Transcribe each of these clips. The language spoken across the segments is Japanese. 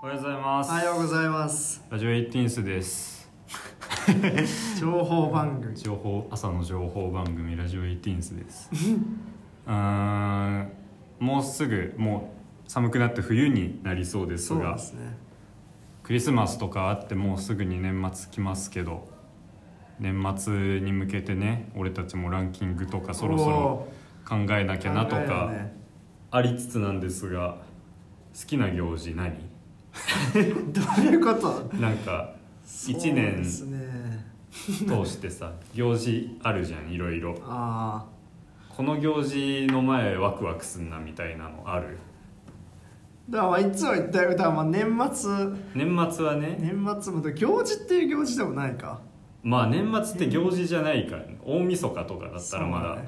おはようございます。おはようございます。ラジオエイティンスです。情報番組。情報朝の情報番組ラジオエイティンスです。うーんもうすぐもう寒くなって冬になりそうですがですね。クリスマスとかあってもうすぐに年末来ますけど年末に向けてね俺たちもランキングとかそろそろお考えなきゃなとかありつつなんですが好きな行事何？どういうこと？なんか一そう年ですね。通してさ行事あるじゃんいろいろ。あこの行事の前ワクワクすんなみたいなのある？あだからまあいつも言ったよだからまあ年末。年末はね。年末も行事っていう行事でもないか。まあ年末って行事じゃないか。ら、ね、大晦日とかだったらまだ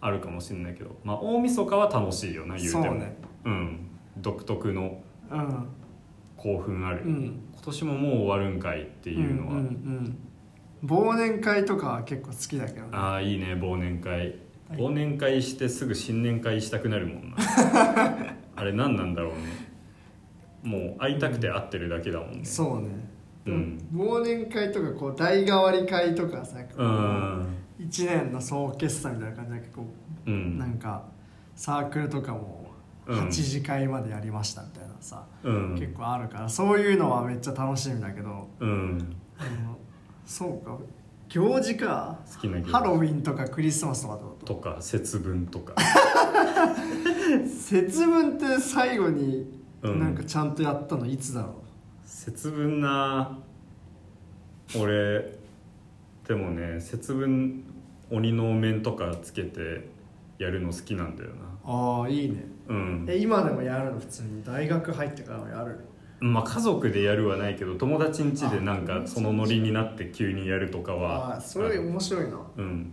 あるかもしれないけど、まあ大晦日は楽しいよな言うても。そうね。うん。独特の。うん興奮ある、うん。今年ももう終わるんかいっていうのは、んうんうん。忘年会とかは結構好きだけどね。ああいいね忘年会。忘年会してすぐ新年会したくなるもんな。あれ何なんだろうね。もう会いたくて会ってるだけだもんね。そうね。うん。忘年会とかこう代替わり会とかさなんかこううん。一年の総決算みたいな感じでこううん。なんかサークルとかもうん8次会までやりましたみたいなさ、うん。結構あるからそういうのはめっちゃ楽しみだけど、うん。そうか。行事か好きなハロウィンとかクリスマスとかってこと？とか節分とか。節分って最後にうん。なんかちゃんとやったの？いつだろ節分な俺でもね節分鬼のお面とかつけてやるの好きなんだよな。う、ああいいねうん。え今でもやるの普通に大学入ってからもやる。まあ家族でやるはないけど友達ん家でなんあかそのノリになって急にやるとかはああそれ面白いな。うん。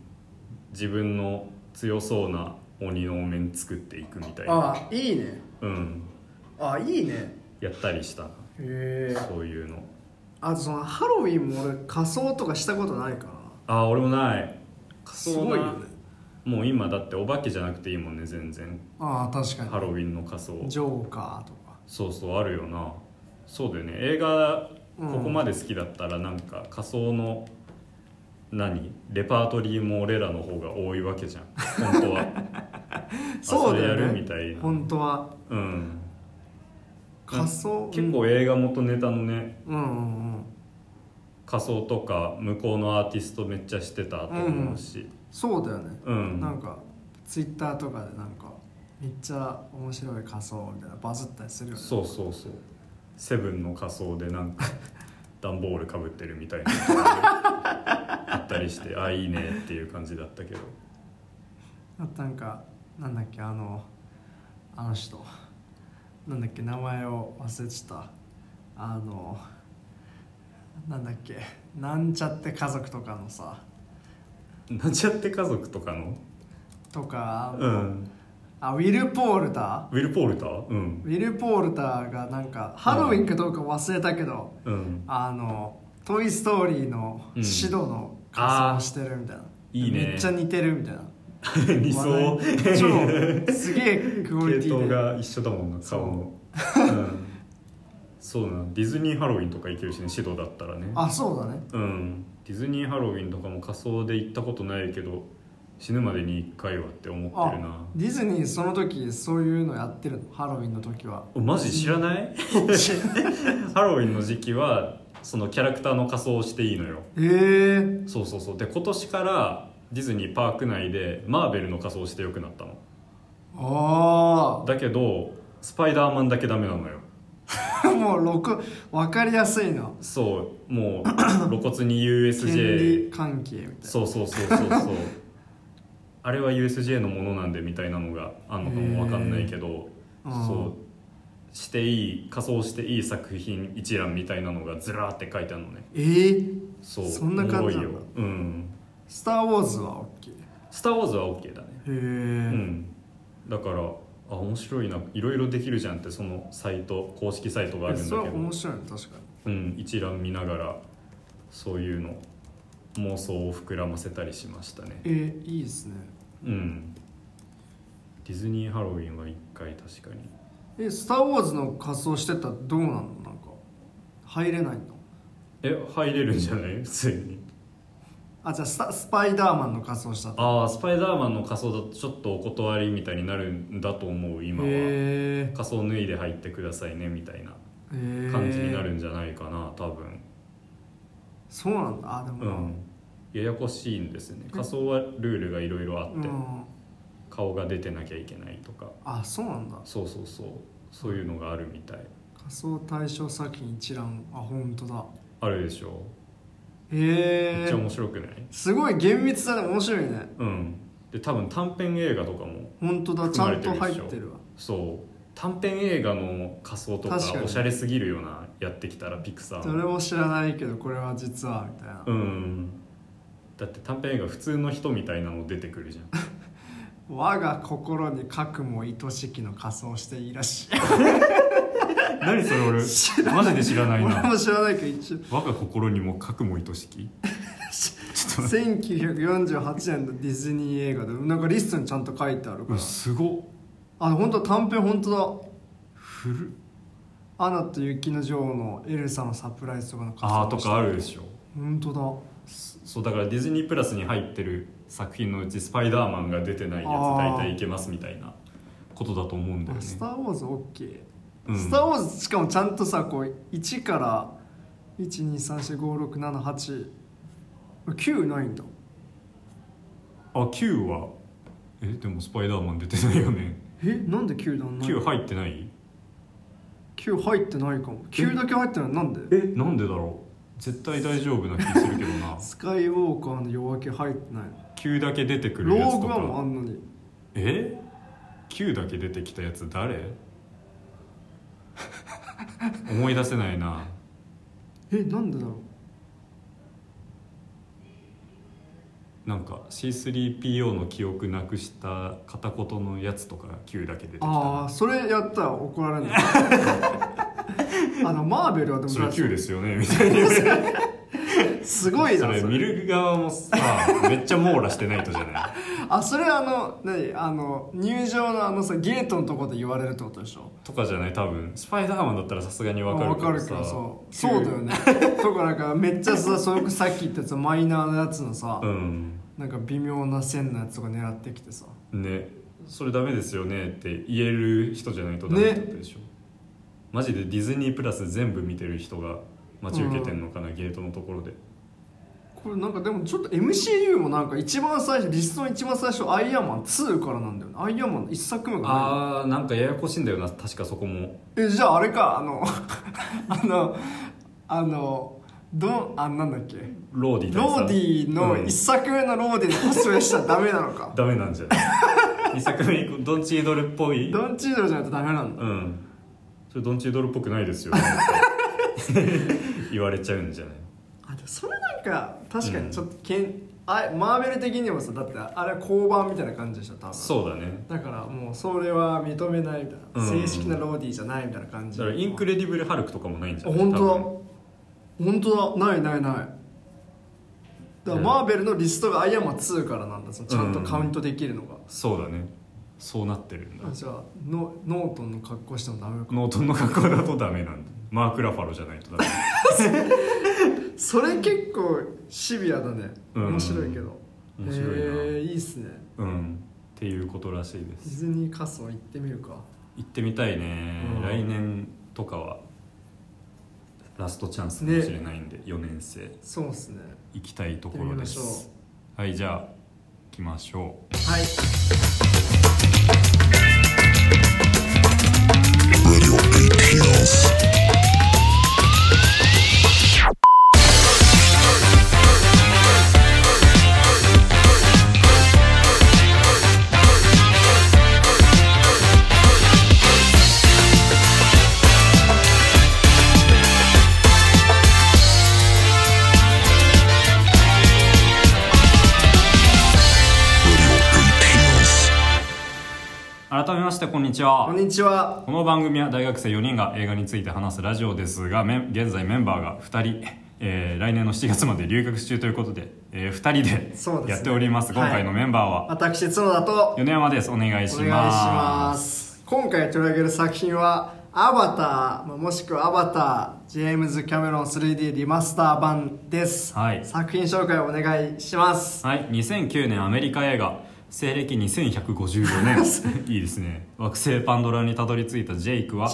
自分の強そうな鬼のお面作っていくみたいな。ああいいね。うん。ああいいね。やったりした。なへえ。そういうの。あとそのハロウィンも俺仮装とかしたことないからな。ああ俺もない。仮す装なごいよねもう今だってお化けじゃなくていいもんね全然。ああ確かに。ハロウィンの仮装。ジョーカーとか。そうそうあるよな。そうだよね。映画うん。ここまで好きだったらなんか仮想の何？レパートリーも俺らの方が多いわけじゃん。本当は。そうだよね。あれやるみたいな。本当は。うん。仮装？結構映画元ネタのねうんうんうん。仮装とか向こうのアーティストめっちゃしてたと思うしそうだよね、うん、なんかツイッターとかでなんかめっちゃ面白い仮装みたいなバズったりするよね。そうそうそう。セブンの仮装でなんか 段ボールかぶってるみたいな。あったりしてあいいねっていう感じだったけど。あとなんかなんだっけあのあの人。なんだっけ名前を忘れちゃった。あのなんだっけなんちゃって家族とかのさなんちゃって家族とかの？とか。うん。あウィル・ポールタウィル・ポールター？うん。ーウィル・ポールターがなんかハロウィンかどうか忘れたけど、うん。あの「トイ・ストーリー」のうん。シドの仮装をしてるみたいな、いいね。めっちゃ似てるみたいな。理想。超すげえクオリテ系統ィでが一緒だもんな顔のうん。そうな。ディズニーハロウィンとか行けるしね指導だったらね。あそうだね。うんディズニーハロウィンとかも仮装で行ったことないけど死ぬまでに1回はって思ってあるな。ディズニーその時そういうのやってるの？ハロウィンの時は。おマジ 知らない？ハロウィンの時期はそのキャラクターの仮装をしていいのよ。ええ。そうそうそう。で今年からディズニーパーク内でマーベルの仮装をしてよくなったの。あだけどスパイダーマンだけダメなのよ。あ もう6分かりやすいの。そうもう 露骨に権 USJ 利関係みたいな。そうそうそうそうそう。あれは USJ のものなんでみたいなのがあんのかもわかんないけどうん。そう。していい仮装していい作品一覧みたいなのがずらーって書いてあるのね。ええそうそんな感じなんだ。うん。スター・ウォーズは OK へ「スター・ウォーズ」は OK だね。え、うん。だからあ面白いな。いろいろできるじゃんってそのサイト公式サイトがあるんだそれけどは面白いね確かうん、一覧見ながらそういうの妄想を膨らませたりしましたね。にえー、いいですね。うん。ディズニーハロウィンは1回確かに。えスター・ウォーズの仮装してたらどうなの？なんか入れないの？え入れるんじゃない？普通にあじゃあスタスパイダーマンの仮装した。とああスパイダーマンの仮装だとちょっとお断りみたいになるんだと思う今は。へ仮装脱いで入ってくださいねみたいなえ感じになるんじゃないかな多分。そうなんだ。あでも。な、うん。ややこしいんですよね。仮装はルールがいろいろあってうん。顔が出てなきゃいけないとか。あそうなんだ。そうそうそう。そういうのがあるみたい。仮装対象作品一覧。あ本当だ。あるでしょへめっちゃえ面白くない？すごい厳密だね。面白いね。うん。で多分短編映画とかも本当だ。ちゃんと入ってるわ。そう。短編映画の仮装とかおしゃれすぎるようなやってきたらピクサーそれも知らないけどこれは実はみたいな、うん。だって短編映画普通の人みたいなの出てくるじゃん。我が心に核も愛しきの仮装していらっしゃい 何それ俺知マジで知らない俺なも知らないけど一応我が心にも核も愛しき？ちょっと1948年のディズニー映画でなんかリストにちゃんと書いてあるから。すごっ。あ本当短編本当だ。古っ。アナと雪の女王のエルサのサプライズとかのあーとかあるでしょ。本当だ。そうだからディズニープラスに入ってる作品のうちスパイダーマンが出てないやつ大体いけますみたいなことだと思うんだよね。あスター・ウォーズ OK、うん。スター・ウォーズしかもちゃんとさこう1から123456789ないんだ。あ9は？えでもスパイダーマン出てないよね。えなんで9段ない9入ってない？9入ってないかも。9だけ入ってないなんで？えなんでだろう？絶対大丈夫な気するけどな。スカイウォーカーの夜明け入ってない9だけ出てくるロやつとーグワンもあかんのに。え？9だけ出てきたやつ誰？思い出せないな。えなんでだろなんか C3PO の記憶なくした片言のやつとか9だけ出てきたああそれやったら怒られない。あのマーベルはでもそれ9ですよねみたいに すごいなそれ。それ。見る側もさめっちゃ網羅してないとじゃない？あそれあの何？あの入場のあのさゲートのとこで言われるってことでしょ？とかじゃない？多分。スパイダーマンだったらさすがに分かるわかるけさどそうそうだよね。とかなんかめっちゃさそれさっき言ったやつマイナーなやつのさ、うん。なんか微妙な線のやつとか狙ってきてさ。ね。それダメですよねって言える人じゃないとダメだったでしょ、マジでディズニープラス全部見てる人が待ち受けてんのかな、ゲートのところで。これなんかでもちょっと MCU もなんか一番最初リストの一番最初アイアンマン2からなんだよね。アイアンマンの一作目があーなんかややこしいんだよな確かそこも。えじゃああれかあの あのあのどんあなんだっけ？ローディローディのうん。一作目のローディのコスプレしたらダメなのか。ダメなんじゃない？2作目ドンチードルっぽい？ドンチードルじゃないとダメなんだうん。それドンチードルっぽくないですよ言われちゃうんじゃない？あでもそれなんか確かにちょっとけん、あマーベル的にもさだってあれは降板みたいな感じでしょ多分。そうだね。だからもうそれは認めないみたいな、うん。正式なローディじゃないみたいな感じ。だからインクレディブル・ハルクとかもないんじゃない？あ本当だ。多本当だ。ないないない。だからうん。マーベルのリストがアイアンマン2からなんだ。そのちゃんとカウントできるのが、分そうだね。そうなってるんだ。あじゃあノノートンの格好してもダメか。ノートンの格好だとダメなんだマーク・ラファロじゃないとダメ。それ結構シビアだね。うん。面白いけど。面白いな。へえいいっすね。うん。っていうことらしいでディすズニー仮装行ってみるか。行ってみたいね、うん。来年とかはラストチャンスかもしれないんで、4年生。そうっすね。行きたいところです。はいじゃあ行きましょう。はい。Radio 18してこんにちは。こんにちは。この番組は大学生4人が映画について話すラジオですが現在メンバーが2人、えー来年の7月まで留学中ということで、え2人でやっております。はい。今回のメンバーは私角田と。米山です。お願いします。お願いします。今回取り上げる作品は「アバター」まあもしくは「アバター」ジェームズ・キャメロン 3D リマスター版です、はい。作品紹介をお願いします。はい。2009年アメリカ映画西暦2154年。いいですね。惑星パンドラにたどり着いたジェイクは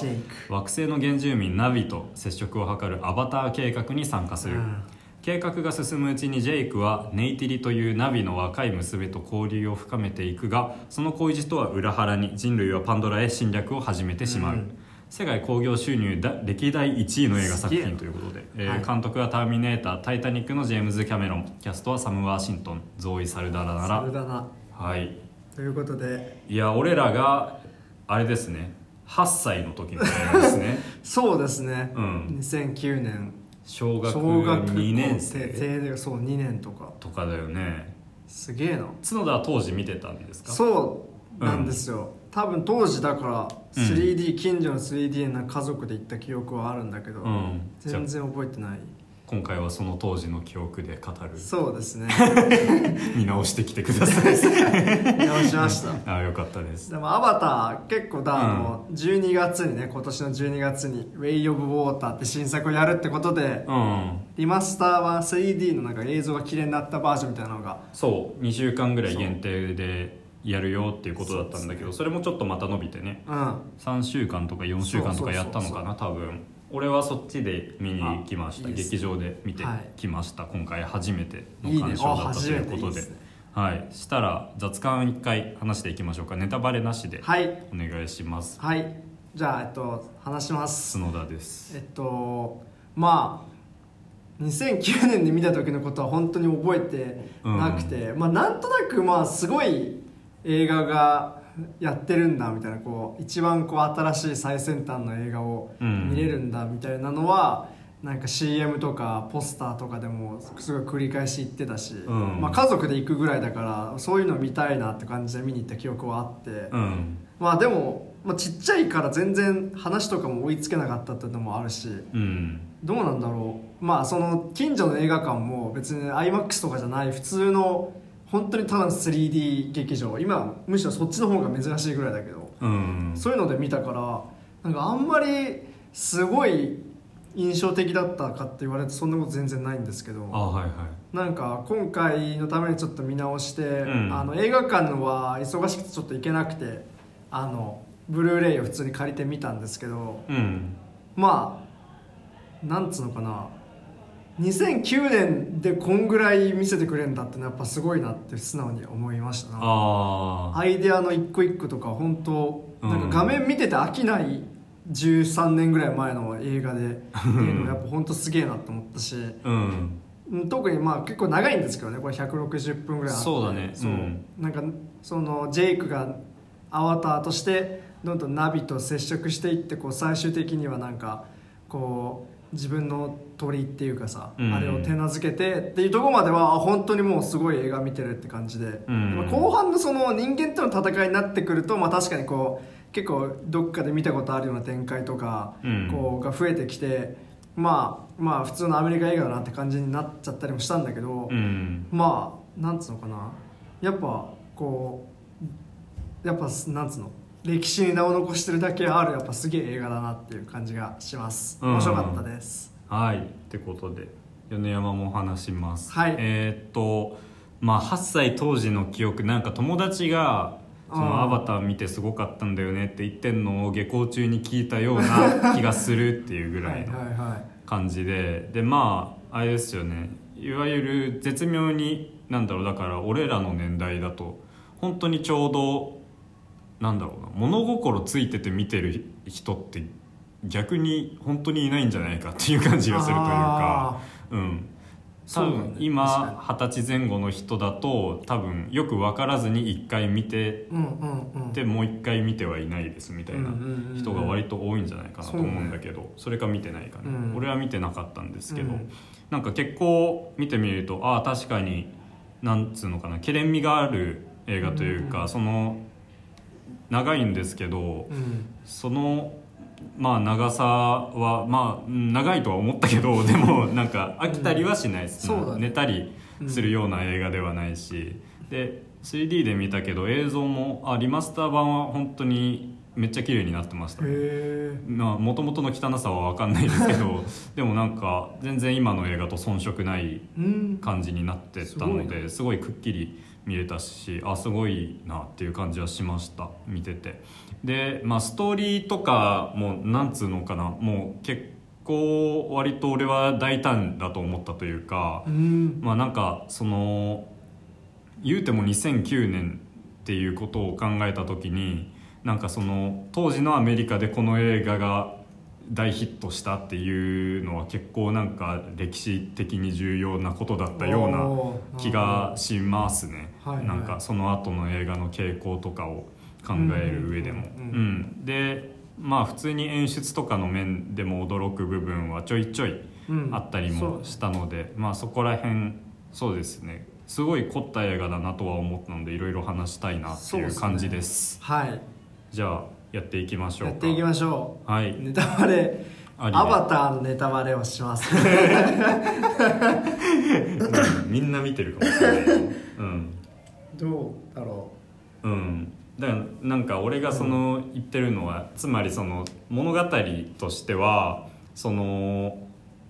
惑星の原住民ナビと接触を図るアバター計画に参加する、うん。計画が進むうちにジェイクはネイティリというナビの若い娘と交流を深めていくがその恋路とは裏腹に人類はパンドラへ侵略を始めてしまう、うん。世界興行収入だ歴代1位の映画作品ということで、え。ーはい。監督は「ターミネーター」「タイタニック」のジェームズ・キャメロン。キャストはサム・ワーシントン。ゾーイ・サルダラならはい。ということで。いや俺らがあれですね。8歳の時の映画ですね。そうですね、うん。2009年。小学小学校2年低生。低でそう2年とか。とかだよね。すげえな。角田は当時見てたんですか？そうなんですよ、多分当時だからうん。3D、近所の 3D な家族で行った記憶はあるんだけど、うん。全然覚えてない今回はその当時の記憶で語る。そうですね。見直してきてください。直しました。ああよかったです。でも「アバター」結構だ、あの12月にね今年の12月に「Way of Water」って新作をやるってことでうん。リマスターは 3D のなんか映像が綺麗になったバージョンみたいなのがそう。2週間ぐらい限定でやるよっていうことだったんだけどそれもちょっとまた伸びてね。うん。3週間とか4週間とかやったのかな多分俺はそっちで見に行きました。ね。劇場で見てはいきました、今回初めてのいいね鑑賞だったということで。あ初めていいですね。はい。したら雑感1回話していきましょうか。ネタバレなしではい。お願いします。はい。じゃあえっと話します。角田です。えっとまあ2009年に見た時のことは本当に覚えてなくて、まあなんとなくまあすごい映画がやってるんだみたいなこう一番こう新しい最先端の映画をうん。見れるんだみたいなのは、なんか CM とかポスターとかでもすごい繰り返し言ってたし、ん。まあ、家族で行くぐらいだからそういうの見たいなって感じで見に行った記憶はあって、うん。まあでも、まあ、ちっちゃいから全然話とかも追いつけなかったっていうのもあるしうん。どうなんだろう。まあその近所の映画館も別に IMAX とかじゃない普通の本当にただの 3D 劇場。今むしろそっちの方が珍しいぐらいだけど。うん。そういうので見たからなんかあんまりすごい印象的だったかって言われてそんなこと全然ないんですけど。あはいはい。なんか今回のためにちょっと見直して、ん。あの映画館のは忙しくてちょっと行けなくてあのブルーレイを普通に借りてみたんですけど。うん。まあなんつうのかな2009年でこんぐらい見せてくれるんだってのはやっぱすごいなって素直に思いましたな。アイデアの一個一個とか本当うんなん。か画面見てて飽きない13年ぐらい前の映画で っていうのはやっぱ本当すげえなと思ったしうん。うん特にまあ結構長いんですけどねこれ160分ぐらいあって。そうだね。そう、うん。なんかそのジェイクがアバターとしてどんどんナビと接触していってこう最終的にはなんかこう自分の鳥っていうかさ、うん。あれを手なずけてっていうところまではあ本当にもうすごい映画見てるって感じで、うん。まあ後半のその人間との戦いになってくると、まあ、確かにこう結構どっかで見たことあるような展開とか、うん。こうが増えてきてまあまあ普通のアメリカ映画だなって感じになっちゃったりもしたんだけど、うん。まあなんつうのかな。やっぱこうやっぱなんつうの？歴史に名を残してるだけあるやっぱすげえ映画だなっていう感じがします。うん。面白かったです、はい。ってことで米山も話します。はい。えーっとまあ8歳当時の記憶なんか友達がそのアバター見てすごかったんだよねって言ってんのを下校中に聞いたような 気がするっていうぐらいの感じで。でまああれですよね。いわゆる絶妙になんだろうだから俺らの年代だと本当にちょうどなんだろうな。物心ついてて見てる人って逆に本当にいないんじゃないかっていう感じがするというか。うん。多分今二十歳前後の人だと多分よく分からずに一回見てうんうんうん。でもう一回見てはいないですみたいなうんうんうんうん。人が割と多いんじゃないかなと思うんだけどそれか見てないかね、うん。俺は見てなかったんですけど、うん。なんか結構見てみるとああ確かになんつうのかなけれんみがある映画というか、うん。その長いんですけどうん。そのまあ長さはまあうん長いとは思ったけどでもなんか飽きたりはしないです、うん。そうだね。寝たりするような映画ではないし、で 3D で見たけど映像もあリマスター版は本当にめっちゃ綺麗になってましたもともとの汚さは分かんないですけど でもなんか全然今の映画と遜色ないうん。感じになってたのですごいくっきり見れたしあすごいなっていう感じはしました見てて。でまあストーリーとかもなんつうのかなもう結構割と俺は大胆だと思ったというかうん。まあなんかその言うても2009年っていうことを考えた時になんかその当時のアメリカでこの映画が大ヒットしたっていうのは結構なんか歴史的に重要なことだったような気がしますね、はいはい。なんかその後の映画の傾向とかを考える上でも、うんうんうんうんでまあ普通に演出とかの面でも驚く部分はちょいちょいうん。あったりもしたので、まあそこら辺そうですね。すごい凝った映画だなとは思ったのでいろいろ話したいなっていう感じです。はい。じゃあやっていきましょうか。やっていきましょはい。うネタバレアバターのネタバレをします。うんみんな見てるかもしれない。うん。どうだろう。ん。だからなんか俺がその言ってるのは、つまりその物語としてはその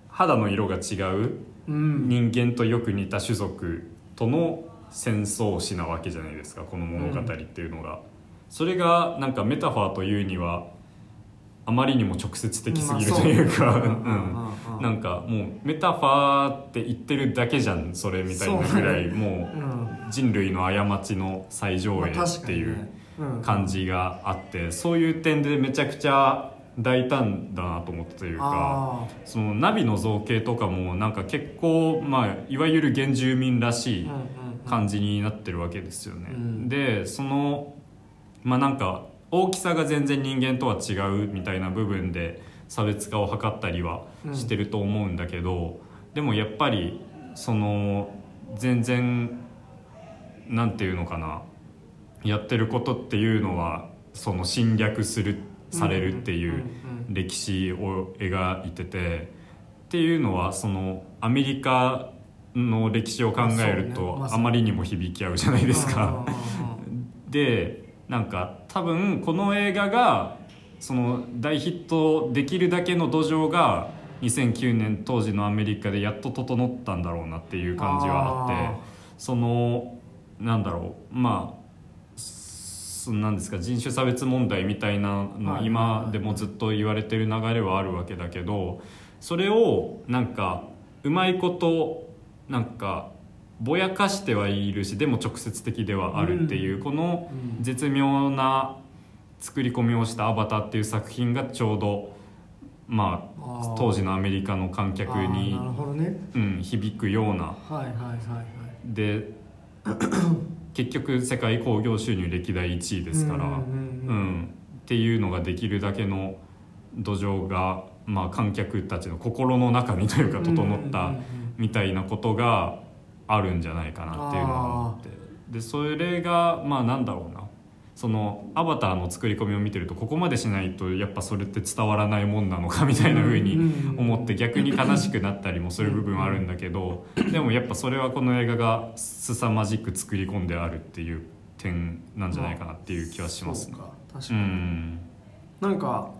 肌の色が違うううん。人間とよく似た種族との戦争史なわけじゃないですかこの物語っていうのが、それがなんかメタファーというにはあまりにも直接的すぎるというか、ううんう。ん。なんかもうメタファーって言ってるだけじゃんそれみたいなぐらいもう人類の過ちの最上映まあ確かにっていう感じがあってそういう点でめちゃくちゃ大胆だなと思ったというか。あそのナビの造形とかもなんか結構、まあ、いわゆる原住民らしい感じになってるわけですよね、うん。でそのまあなんか大きさが全然人間とは違うみたいな部分で差別化を図ったりはしてると思うんだけど、でもやっぱりその全然なんていうのかなやってることっていうのはその侵略するされるっていううんうん歴史を描いててっていうのはそのアメリカの歴史を考えるとあまりにも響き合うじゃないですか。うんうんうん。でなんか多分この映画がその大ヒットできるだけの土壌が2009年当時のアメリカでやっと整ったんだろうなっていう感じはあってそのなんだろうまあそなんですか人種差別問題みたいなのはい。今でもずっと言われてる流れはあるわけだけどそれをなんかうまいことなんかぼやかしてはいるしでも直接的ではあるっていう、このうん。絶妙な作り込みをした「アバター」っていう作品がちょうどまあ当時のアメリカの観客にね。うん、響くような。はいはいはいはい。で 結局世界興行収入歴代1位ですから、うんっていうのができるだけの土壌が、まあ、観客たちの心の中にというか整ったみたいなことがあるんじゃないかなっていうのは思って。でそれがまあなんだろうな。そのアバターの作り込みを見てるとここまでしないとやっぱそれって伝わらないもんなのかみたいな風に思って逆に悲しくなったりもする部分はあるんだけどでもやっぱそれはこの映画が凄まじく作り込んであるっていう点なんじゃないかなっていう気はしますね。確うか。に、ん。なんか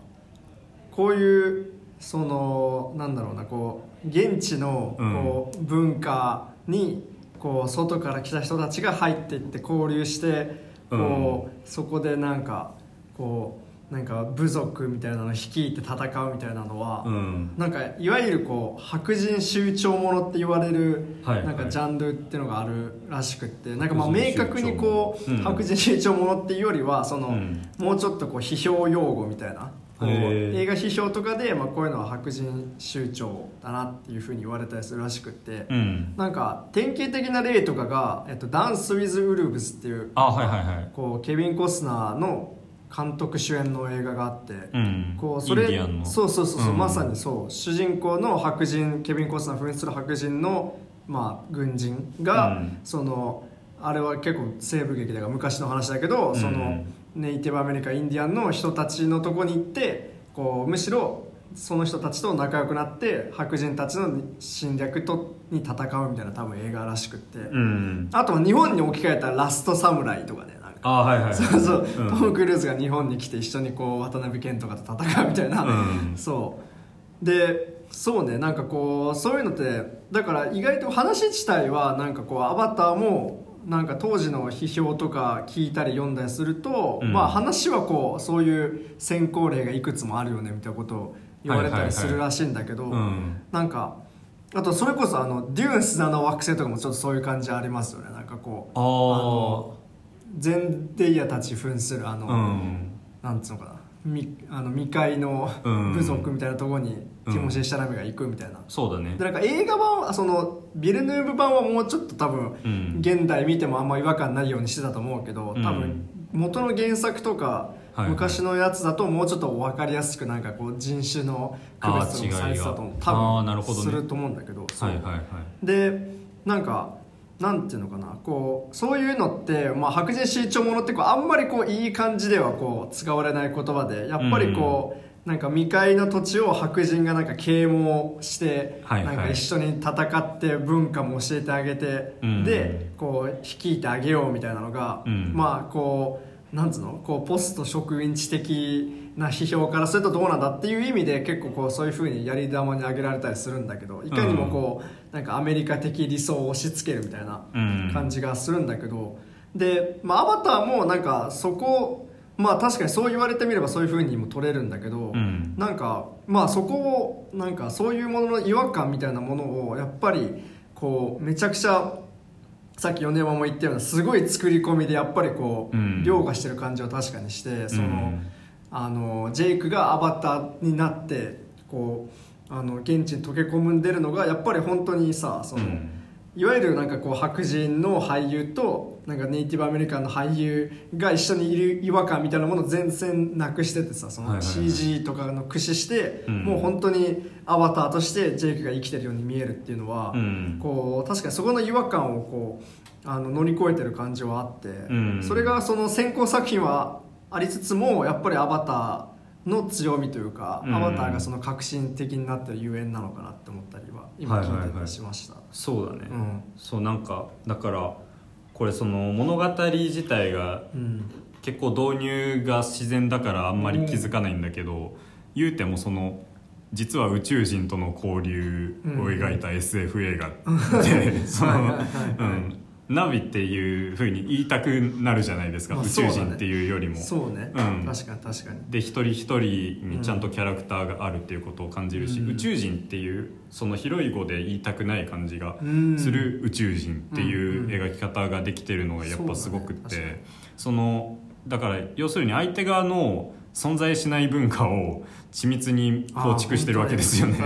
こういうそのなんだろうなこう現地のこう文化にこう外から来た人たちが入っていって交流してこう、そこでなんかこうなんか部族みたいなのを率いて戦うみたいなのは、うん。なんかいわゆるこう白人酋長ものって言われるなんかジャンルっていうのがあるらしくってなんかまあ明確にこううん。白人酋長ものっていうよりはそのうん。もうちょっとこう批評用語みたいな映画批評とかでまあこういうのは白人酋長だなっていうふうに言われたりするらしくってうん。なんか典型的な例とかが「えっと、ダンス・ウィズ・ウルブス」っていうあはいはいはい。こうケビン・コスナーの監督主演の映画があって。うん。こうそれそうそうそうそう、うん。まさにそう主人公の白人ケビン・コスナー扮する白人の、まあ、軍人が、うん。そのあれは結構西部劇だから昔の話だけど、そのネイティブアメリカインディアンの人たちのとこに行ってこうむしろその人たちと仲良くなって白人たちの侵略とに戦うみたいな多分映画らしくって、うん。あとは日本に置き換えた「ラストサムライ」とかねなんか。あはいはいはい。そうそう、んトム・クルーズが日本に来て一緒にこう渡辺謙とかと戦うみたいな、うん。そう。でそうねなんかこうそういうのってだから意外と話自体はなんかこうアバターもなんか当時の批評とか聞いたり読んだりすると、うん。まあ話はこうそういう先行例がいくつもあるよねみたいなことを言われたりするらしいんだけど、うん。なんかあとそれこそあのデューン砂の惑星とかもちょっとそういう感じありますよね。なんかこうあのゼンデイヤたち扮するあの、あうん。なんつうのかな。みあの未開のうん。部族みたいなところにうんティモシー・シャラメが行くみたいな、そうだね。でなんか映画版はそのビルヌーブ版はもうちょっと多分うん。現代見てもあんま違和感ないようにしてたと思うけど多うん。分元の原作とか昔のやつだともうちょっと分かりやすくなんかこう人種の区別とかされてたと多るほどね分すると思うんだけどはいはいはい。でなんかなんていうのかな。こうそういうのって、まあ、白人新潮ものってこうあんまりこういい感じではこう使われない言葉でやっぱりこう、なんか未開の土地を白人がなんか啓蒙して、はいはい。なんか一緒に戦って文化も教えてあげて、うん。でこう率いてあげようみたいなのが、うん。まあこうなんつうの？こうポスト植民地的な批評からするとどうなんだっていう意味で結構こうそういうふうにやり玉に挙げられたりするんだけどいかにもこう、なんかアメリカ的理想を押し付けるみたいなうん。感じがするんだけど、で、まあ、アバターもなんかそこまあ確かにそう言われてみればそういうふうにも取れるんだけど、うん。なんかまあそこをなんかそういうものの違和感みたいなものをやっぱりこうめちゃくちゃさっき米山も言ったようなすごい作り込みでやっぱりこう、うん。凌駕してる感じは確かにしてその、うんあのジェイクがアバターになってこうあの現地に溶け込んでるのがやっぱり本当にさその、うんいわゆるなんかこう白人の俳優となんかネイティブアメリカンの俳優が一緒にいる違和感みたいなものを全然なくしててさその CG とかの駆使して、うん。もう本当にアバターとしてジェイクが生きてるように見えるっていうのは、うん。こう確かにそこの違和感をこうあの乗り越えてる感じはあって、ん。それがその先行作品はありつつもやっぱりアバターの強みというか、うん。アバターがその革新的になってるゆえんなのかなって思ったりは今聞いててしました。そうだね、うん。そうなんかだからこれその物語自体がうん。結構導入が自然だからあんまり気づかないんだけど、言うてもその実は宇宙人との交流を描いた SF 映画で、その はいはいはいはい。うんナビっていうふうに言いたくなるじゃないですか、宇まあね宙人っていうよりも。そうね、うん。確かに確かに。で一人一人にちゃんとキャラクターがあるっていうことを感じるし、うん。宇宙人っていうその広い語で言いたくない感じがうん。する宇宙人っていううん描き方ができてるのがやっぱすごくって。そうだね。そのだから要するに相手側の存在しない文化を緻密に構築してるわけですよね。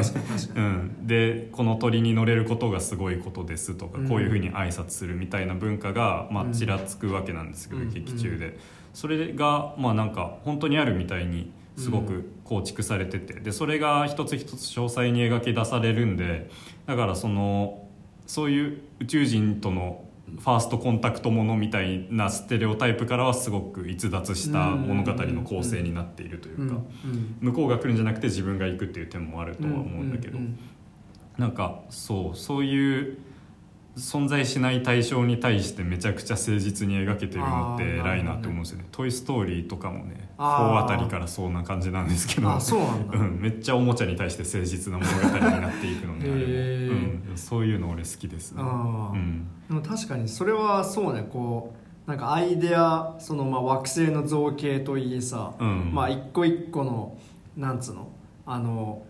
うん、でこの鳥に乗れることがすごいことですとか、うん。こういうふうに挨拶するみたいな文化が、まあ、うん。ちらつくわけなんですけど、うん劇中で。それがまあなんか本当にあるみたいにすごく構築されてて。でそれが一つ一つ詳細に描き出されるんでだからそのそういう宇宙人とのファーストコンタクトものみたいなステレオタイプからはすごく逸脱した物語の構成になっているというか。向こうが来るんじゃなくて自分が行くっていう点もあるとは思うんだけど、うんなんかそうそういう存在しない対象に対してめちゃくちゃ誠実に描けてるのって偉いなって思うんですよね「トイ・ストーリー」とかもね4あたりからそんな感じなんですけど。うなんめっちゃおもちゃに対して誠実な物語になっていくのねあれもへーうん、そういうの俺好きですね。あー。うん。でも確かにそれはそうねこうなんかアイデアそのまあ惑星の造形といいさ、うん。まあ一個一個のなんつうのあの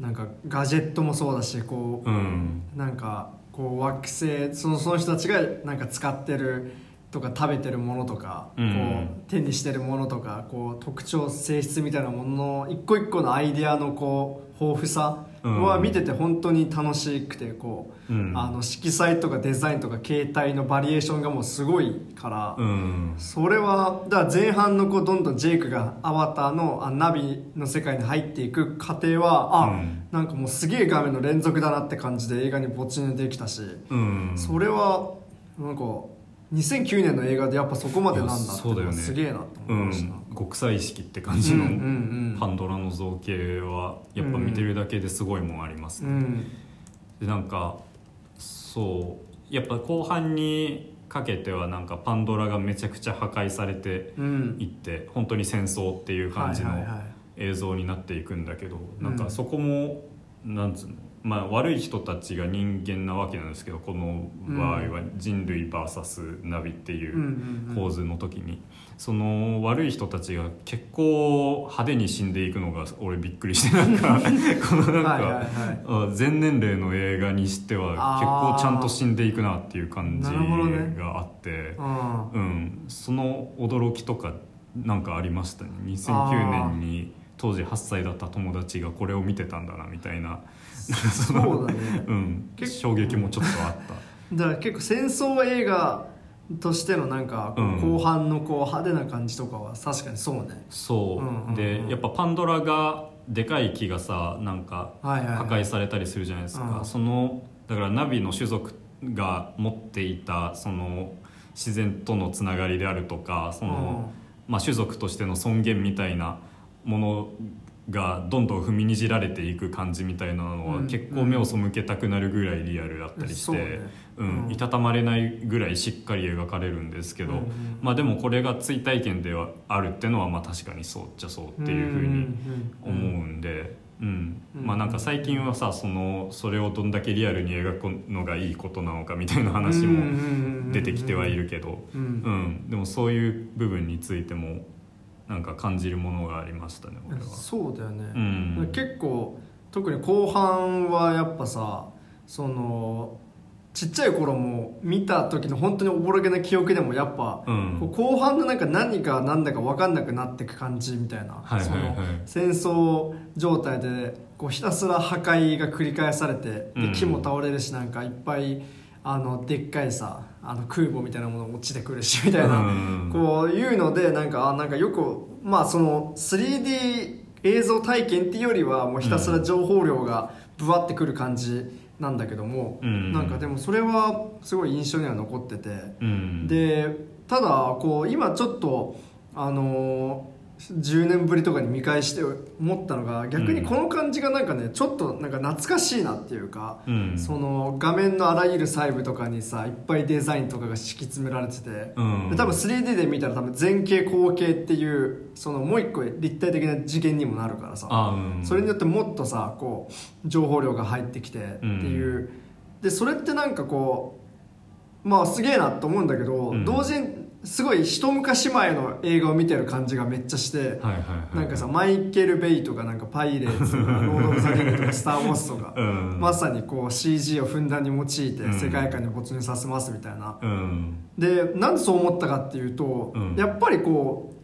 なんかガジェットもそうだしこう、うん。なんかこう惑星そのその人たちがなんか使ってるとか食べてるものとか、うん。こう手にしてるものとかこう特徴性質みたいなものの一個一個のアイデアのこう豊富さはうん。見てて本当に楽しくてこう、うん。あの色彩とかデザインとか形態のバリエーションがもうすごいから、うん。それはだから前半のこうどんどんジェイクがアバターのあナビの世界に入っていく過程はあ、うん。なんかもうすげえ画面の連続だなって感じで映画に没入できたし、うん。それはなんか2009年の映画でやっぱそこまでなんだってそうだよね。すげえなとう思いました、ん、極彩色って感じのうんうんうん。パンドラの造形はやっぱ見てるだけですごいもんありますね、うん。でなんかそうやっぱ後半にかけてはなんかパンドラがめちゃくちゃ破壊されてうん。いって本当に戦争っていう感じのはいはいはい映像になっていくんだけどなん。うんかそこもなんつうのまあ悪い人たちが人間なわけなんですけどこの場合は人類 VS ナビっていう構図の時に。その悪い人たちが結構派手に死んでいくのが俺びっくりしてなんか このなんかあ全年齢の映画にしては結構ちゃんと死んでいくなっていう感じがあって。うん。うん、その驚きとかなんかありましたね。2009年に当時8歳だった友達がこれを見てたんだなみたいなそうだね。うん、結構。衝撃もちょっとあった。だから結構戦争映画としてのなんか後半のこう派手な感じとかは確かにそうね。そう、うんうんうん。でやっぱパンドラがでかい木がさなんかはいはい破壊されたりするじゃないですか、うん。そのだからナビの種族が持っていたその自然とのつながりであるとかその、まあ、種族としての尊厳みたいなものがどんどん踏みにじられていく感じみたいなのはうん結構目を背けたくなるぐらいリアルだったりして、そうん。うん。いたたまれないぐらいしっかり描かれるんですけど、まあ、でもこれが追体験ではあるっていうのはまあ確かにそうっちゃそうっていうふうに思うんで。うん。うん。まあなんか最近はさそのそれをどんだけリアルに描くのがいいことなのかみたいな話も出てきてはいるけど、でもそういう部分についてもなんか感じるものがありましたね俺は。そうだよね、うん。結構特に後半はやっぱさそのちっちゃい頃も見た時の本当におぼろげな記憶でもやっぱ、うん。後半のなんか何が何だか分かんなくなっていく感じみたいな、はいはいはい。その戦争状態でこうひたすら破壊が繰り返されてでうん。木も倒れるしなんかいっぱいあのでっかいさあの空母みたいなもの落ちてくるしみたいな、うん。こういうのでなんかあなんかよくまあその 3D 映像体験っていうよりはもうひたすら情報量がぶわってくる感じなんだけども、うん。なんかでもそれはすごい印象には残ってて、うん、でただこう今ちょっとあのー10年ぶりとかに見返して思ったのが逆にこの感じがなんかねちょっとなんか懐かしいなっていうか、うん。その画面のあらゆる細部とかにさいっぱいデザインとかが敷き詰められてて、うん。で多分 3D で見たら多分前景後景っていうそのもう一個立体的な次元にもなるからさそれによってもっとさこう情報量が入ってきてっていう、でそれってなんかこうまあすげえなと思うんだけど、うん。同時にすごい一昔前の映画を見てる感じがめっちゃして、はいはいはい。なんかさマイケル・ベイとかなんかパイレーツとか ロード・オブ・ザ・リングとかスター・ウォーズとか、うん。まさにこう CG をふんだんに用いてうん。世界観に没入させますみたいな、うん。でなんでそう思ったかっていうと、うん。やっぱりこ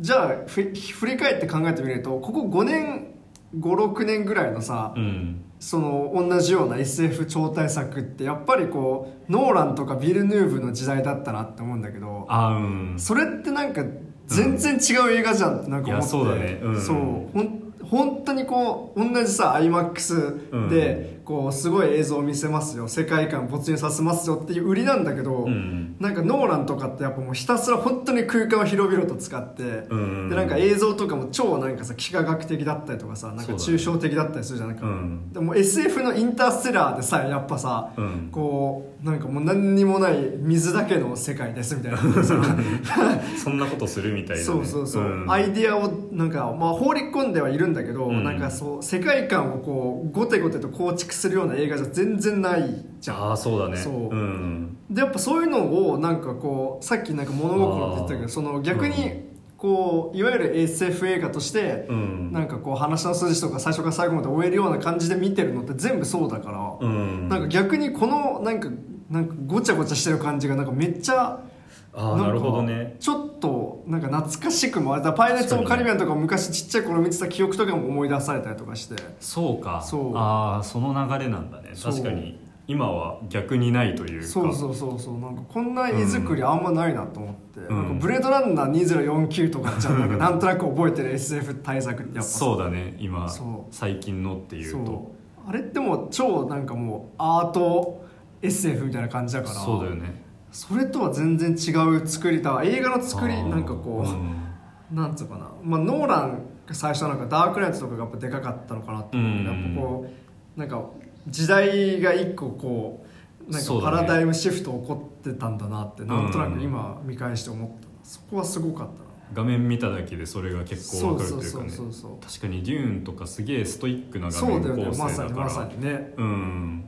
うじゃあふ振り返って考えてみるとここ5年56年ぐらいのさ、うんその同じような SF 超大作ってやっぱりこうノーランとかビル・ヌーブの時代だったなって思うんだけどあうん。それってなんか全然違う映画じゃんってなんか思って、そうだね。うん。そう。ほん本当にこう同じさ iMAX でこうすごい映像を見せますよ。世界観没入させますよっていう売りなんだけど、うんなんかノーランとかってやっぱもうひたすら本当に空間を広々と使って、うんでなんか映像とかも超なんかさ幾何学的だったりとかさなんか抽象的だったりするじゃんないか、うん。でも SF のインターステラーでさえやっぱさ、うん。こうなんかもう何にもない水だけの世界ですみたいな。さ そんなことするみたいなね。そうそうそう、ん。アイディアをなんか、まあ、放り込んではいるんだけど、うん。なんかそう世界観をこうゴテゴテと構築するような映画じゃ全然ないじゃん。ああそうだね。そう。うん。でやっぱそういうのをなんかこうさっきなんか物心って言ってたけどその逆にこういわゆる SF 映画として、うん。なんかこう話の筋とか最初から最後まで終えるような感じで見てるのって全部そうだから、うん。なんか逆にこのなんかなんかごちゃごちゃしてる感じがなんかめっちゃああなるほどね。ちょっとなんか懐かしくもあれだパイレーツ・オブ・カリビアンとかも昔ちっちゃい頃見てた記憶とかも思い出されたりとかして。そうか。そう。ああその流れなんだね。確かに今は逆にないというか。そうそうそうそう。なんかこんな絵作りあんまないなと思って、うん。なんかブレードランナー2049とかじゃなんかなんとなく覚えてる SF 対策やっぱさそうだね。今そう。最近のっていうと。あれってもう超なんかもうアート SF みたいな感じだから。そうだよねそれとは全然違う作りだ。映画の作りなんかこう、ん。なんつうかな、まあ、ノーランが最初なんかダークナイトとかがやっぱでかかったのかなって思うけど、うん。やっぱこうなんか時代が一個こうなんかパラダイムシフト起こってたんだなってなんとなく今見返して思ったそこはすごかったな。画面見ただけでそれが結構わかるというかね。確かにデューンとかすげえストイックな画面そうだよね。構成まさだから。にまさにね。うん。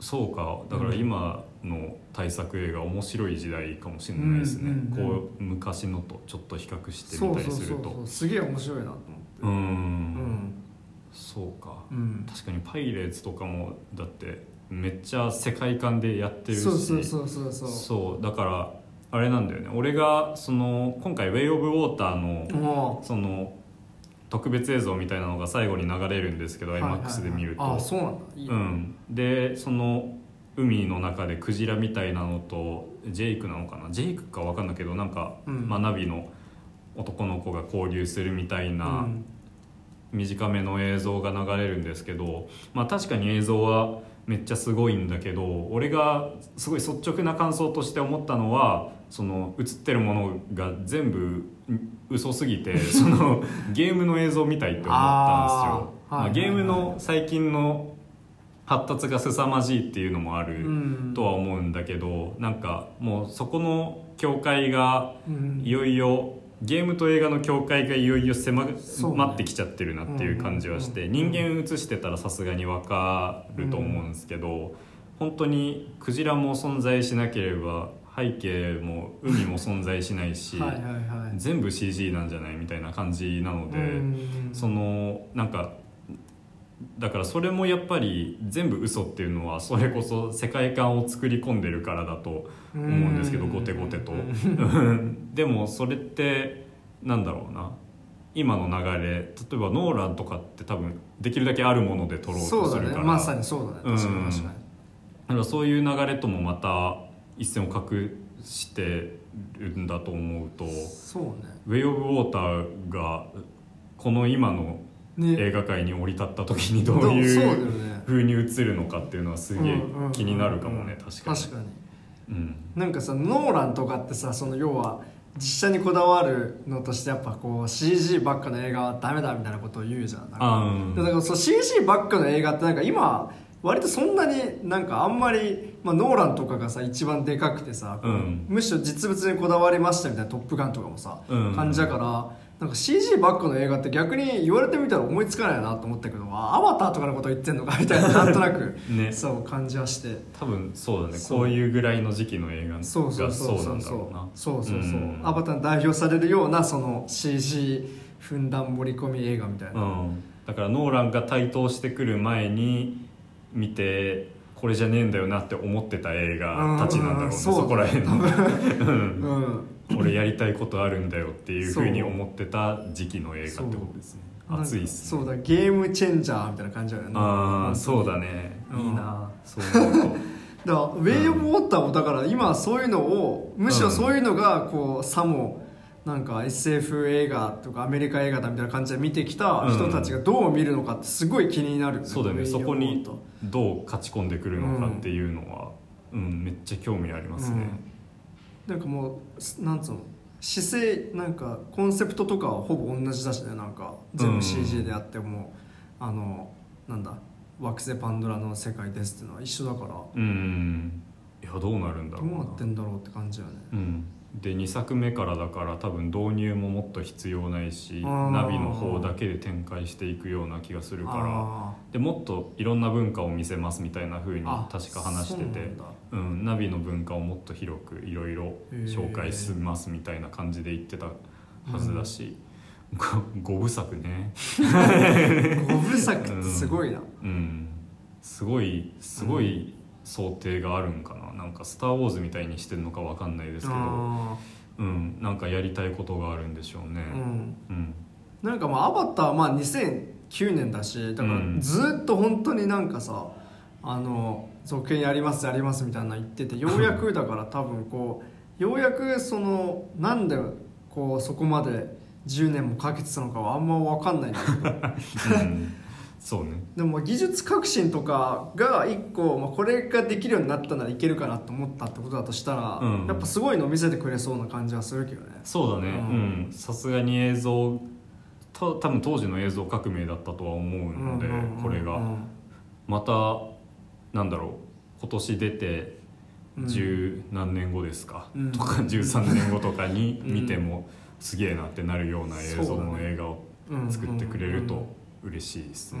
そうか。だから今の大作映画面白い時代かもしれないですね、うんうんうんこう昔のとちょっと比較してみたりすると。すげえ面白いなと思って。うん。うん。そうか。うん。確かにパイレーツとかもだってめっちゃ世界観でやってるし。そうそうそうそうそう。そう。だからあれなんだよね。俺がその今回「ウェイ・オブ・ウォーターの」もその特別映像みたいなのが最後に流れるんですけど、う IMAX で見ると、ああそうなんだ。いいね。うん、でその海の中でクジラみたいなのとジェイクなのかな？ジェイクか分かんないけどなんか、うん。まあ、ナビの男の子が交流するみたいな短めの映像が流れるんですけど、まあ、確かに映像はめっちゃすごいんだけど俺がすごい率直な感想として思ったのはその映ってるものが全部嘘すぎて そのゲームの映像みたいって思ったんですよ。まゲームの最近の発達が凄まじいっていうのもあうるん。とは思うんだけどなんかもうそこの境界がうん。いよいよゲームと映画の境界がいよいよ狭そうね。まってきちゃってるなっていう感じはしてうん。人間映してたらさすがに分かると思うんですけど本当にクジラも存在しなければ背景も海も存在しないしはい全部 CG なんじゃないみたいな感じなので。うん。そのなんかだからそれもやっぱり全部嘘っていうのはそれこそ世界観を作り込んでるからだと思うんですけどうん。ゴテゴテと。うん。でもそれってなんだろうな。今の流れ例えばノーランとかって多分できるだけあるもので撮ろうとするから。ね。まさにそうだね。確かに確かに。だからそういう流れともまた一線を画してるんだと思うと。そうね「ウェイ・オブ・ウォーター」がこの今のね映画界に降り立った時にどういうね。風に映るのかっていうのはすげえ気になるかもね確かに。確かに。うん。なんかさノーランとかってさその要は実写にこだわるのとしてやっぱこう CG ばっかの映画はダメだみたいなことを言うじゃん。なんかだからそう CG ばっかの映画ってなんか今割とそんなになんかあんまり、まあ、ノーランとかがさ一番でかくてさ、うん。むしろ実物にこだわりましたみたいな「トップガン」とかもさ、うん。感じだからなんか CG ばっかの映画って逆に言われてみたら思いつかないなと思ったけどあアバターとかのこと言ってんのかみたいな なんとなく、ね。そう感じはして。多分そうだね。こういうぐらいの時期の映画がそうそうそうそなんそう。うそうだろうな。そうそうそう、ん。アバターに代表されるようなその CG ふんだん盛り込み映画みたいな、うん。だからノーランが台頭してくる前に見てこれじゃねえんだよなって思ってた映画たちなんだろうね。うん。そこら辺の。うん。うん俺やりたいことあるんだよっていうふうに思ってた時期の映画ってこと？ですね。熱いっすね。そうだゲームチェンジャーみたいな感じだよね。ああそうだね。ねうんいいな。そう思うと。だからウェイ・オブ・ウォーターもだから今そういうのをむしろそういうのがこうさもなんか SF 映画とかアメリカ映画だみたいな感じで見てきた人たちがどう見るのかってすごい気になるよ。ねそうだね。そこにどう勝ち込んでくるのかっていうのは、うんめっちゃ興味ありますね、ターなんかもうなんつうの姿勢なんかコンセプトとかはほぼ同じだしねなんか。全部うん CG でやっても、あのなんだ惑星パンドラの世界ですっていうのは一緒だから。うんいやどうなるんだろうな。どうなってんだろうって感じよね。うん、で2作目からだから多分導入ももっと必要ないしナビの方だけで展開していくような気がするから。あでもっといろんな文化を見せますみたいな風にあ確か話してて。そうなんナビの文化をもっと広くいろいろ紹介しますみたいな感じで言ってたはずだし、ご5部作ね。ー五部作ってすごいな、うん。すごいすごい想定があるんかな、なんか「スター・ウォーズ」みたいにしてるのかわかんないですけど、あうん、なんかやりたいことがあるんでしょうね。ーうん。うん。なんかまあアバターはまあ2009年だしだからうん。ずっと本当になんかさあの続編やりますやりますみたいなの言っててようやくだから多分こう ようやくそのなんでこうそこまで10年もかけてたのかはあんま分かんないんだけど。うん。そうね。でも技術革新とかが一個、まあ、これができるようになったならいけるかなと思ったってことだとしたら、うん。やっぱすごいの見せてくれそうな感じはするけどね。そうだね。ううん。さすがに映像と多分当時の映像革命だったとは思うので、これが。またなんだろう今年出てうん。十何年後ですか、うん。とか 13年後とかに見てもすげえなってなるような映像の映画を作ってくれると嬉しいですね。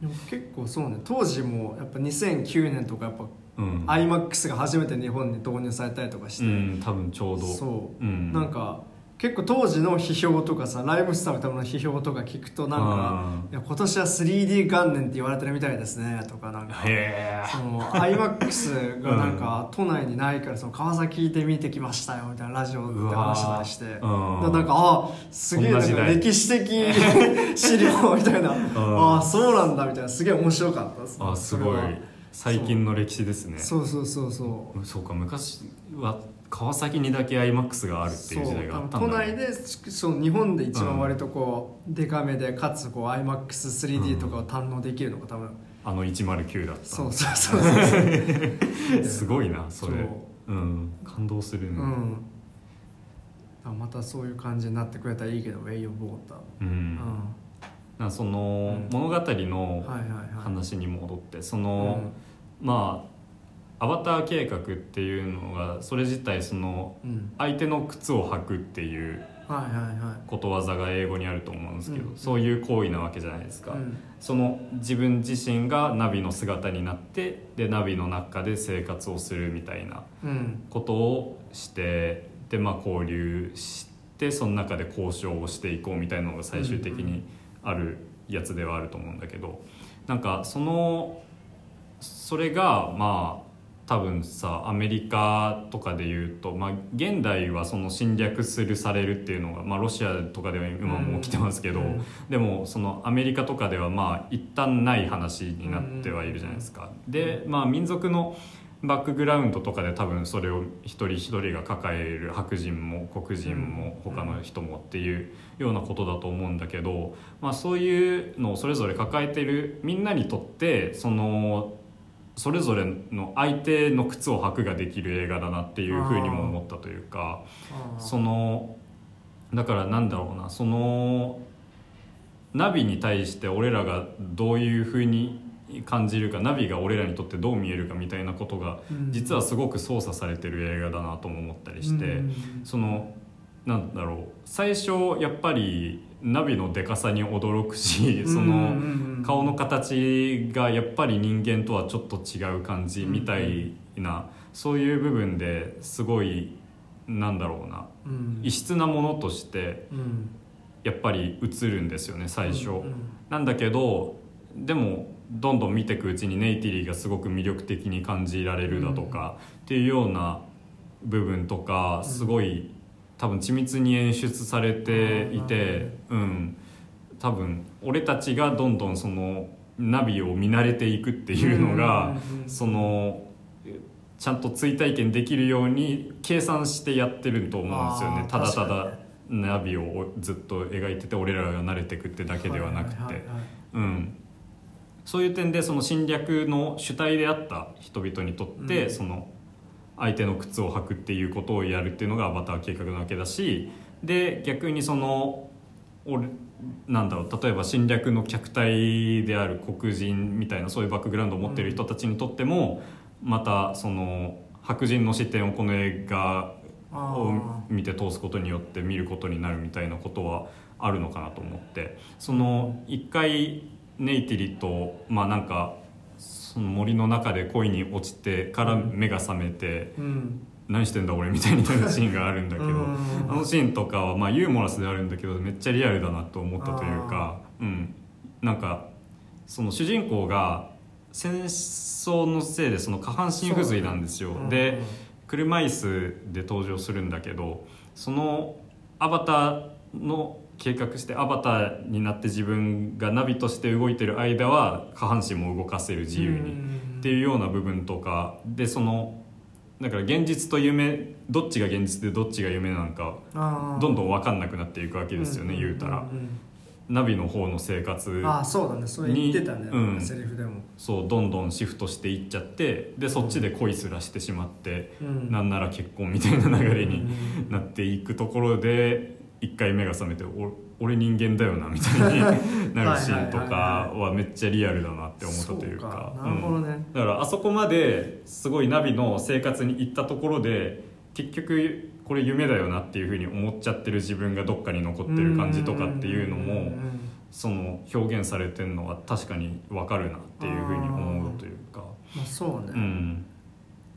でも結構そうね。当時もやっぱ2009年とかやっぱうん、iMAX が初めて日本に導入されたりとかして、うん、多分ちょうど。そう、うん。なんか結構当時の批評とかさライブスターのための批評とか聞くとなんか「いや今年は 3D 元年って言われてるみたいですね」とかなんか。その iMAX がなんか都内にないからその川崎で見てきましたよみたいなラジオで話したりして。なんかあすげえ歴史的 資料みたいな。あそうなんだみたいな。すげえ面白かったですあすごい。最近の歴史ですね。そうそうそうそう。そうか昔は川崎にだけ iMAX があるっていう時代があったんだ、ね、都内でそう日本で一番割とこう、デカめでかつこう iMAX3D とかを堪能できるのが多分、あの109だったそうそうそうそうすごいなそれそううん感動するねうんあまたそういう感じになってくれたらいいけど「ウェイ・オブ・ウォーター」うんうんなその、うん物語の話に戻ってその、まあアバター計画っていうのがそれ自体その相手の靴を履くっていうことわざが英語にあると思うんですけど、うん。そういう行為なわけじゃないですか、うん。その自分自身がナビの姿になってでナビの中で生活をするみたいなうん。ことをしてでまあ交流してその中で交渉をしていこうみたいなのが最終的にあるやつではあると思うんだけどなんかそのそれがまあ多分さアメリカとかで言うと、まあ、現代はその侵略するされるっていうのが、まあ、ロシアとかでは今も起きてますけど、うん。でもそのアメリカとかではまあ一旦ない話になってはいるじゃないですか。でまあ民族のバックグラウンドとかで多分それを一人一人が抱える白人も黒人もうん。他の人もっていうようなことだと思うんだけど、まあ、そういうのをそれぞれ抱えてるみんなにとってそのそれぞれの相手の靴を履くができる映画だなっていうふうにも思ったというかそのだからなんだろうなそのナビに対して俺らがどういうふうに感じるかナビが俺らにとってどう見えるかみたいなことがうん。実はすごく操作されてる映画だなとも思ったりして、うん。そのなんだろう。最初やっぱりナビのでかさに驚くしその顔の形がやっぱり人間とはちょっと違う感じみたいなそういう部分ですごいなんだろうな。うん。異質なものとしてうん。やっぱり映るんですよね最初。うんなんだけどでもどんどん見ていくうちにネイティリーがすごく魅力的に感じられるだとか、っていうような部分とかすごい多分緻密に演出されていて、うん、多分俺たちがどんどんそのナビを見慣れていくっていうのが、そのちゃんと追体験できるように計算してやってると思うんですよね。ただただナビをずっと描いてて俺らが慣れていくってだけではなくて。うん、そういう点でその侵略の主体であった人々にとって、うん。その相手の靴を履くっていうことをやるっていうのがアバター計画なわけだしで逆にその俺なんだろう例えば侵略の客体である黒人みたいなそういうバックグラウンドを持ってる人たちにとっても、またその白人の視点をこの映画を見て通すことによって見ることになるみたいなことはあるのかなと思って。その一回ネイティリとまあなんかその森の中で恋に落ちてから目が覚めてうん。何してんだ俺みたいになるシーンがあるんだけどうん。あのシーンとかはまあユーモラスであるんだけどめっちゃリアルだなと思ったというかうん。なんかその主人公が戦争のせいでその下半身不随なんですよ。うん。で車椅子で登場するんだけどそのアバターの計画してアバターになって自分がナビとして動いてる間は下半身も動かせる自由にっていうような部分とかでそのだから現実と夢どっちが現実でどっちが夢なのかどんどん分かんなくなっていくわけですよね言うたら。ナビの方の生活ああそうだね。それ言ってたね、うん。セリフでも、そうどんどんシフトしていっちゃってでそっちで恋すらしてしまって、うん。なんなら結婚みたいな流れになっていくところで一回目が覚めてお俺人間だよなみたいに なるシーンとかはめっちゃリアルだなって思ったというか。だからあそこまですごいナビの生活に行ったところで結局これ夢だよなっていうふうに思っちゃってる自分がどっかに残ってる感じとかっていうのもその表現されてるのは確かに分かるなっていうふうに思うというか。まあそうね、うん。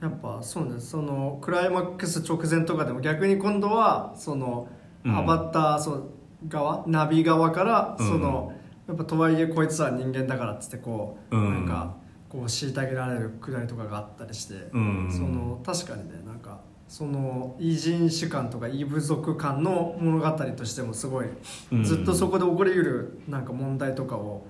やっぱそうね。そのクライマックス直前とかでも逆に今度はその、うんアバターそう側？ナビ側からうん。その、やっぱとはいえこいつは人間だからっつってこう、うん。なんかこう虐げられるくだりとかがあったりして、うん。その確かにねなんかその異人種感とか異部族感の物語としてもすごい、うん。ずっとそこで起こりうるなんか問題とかを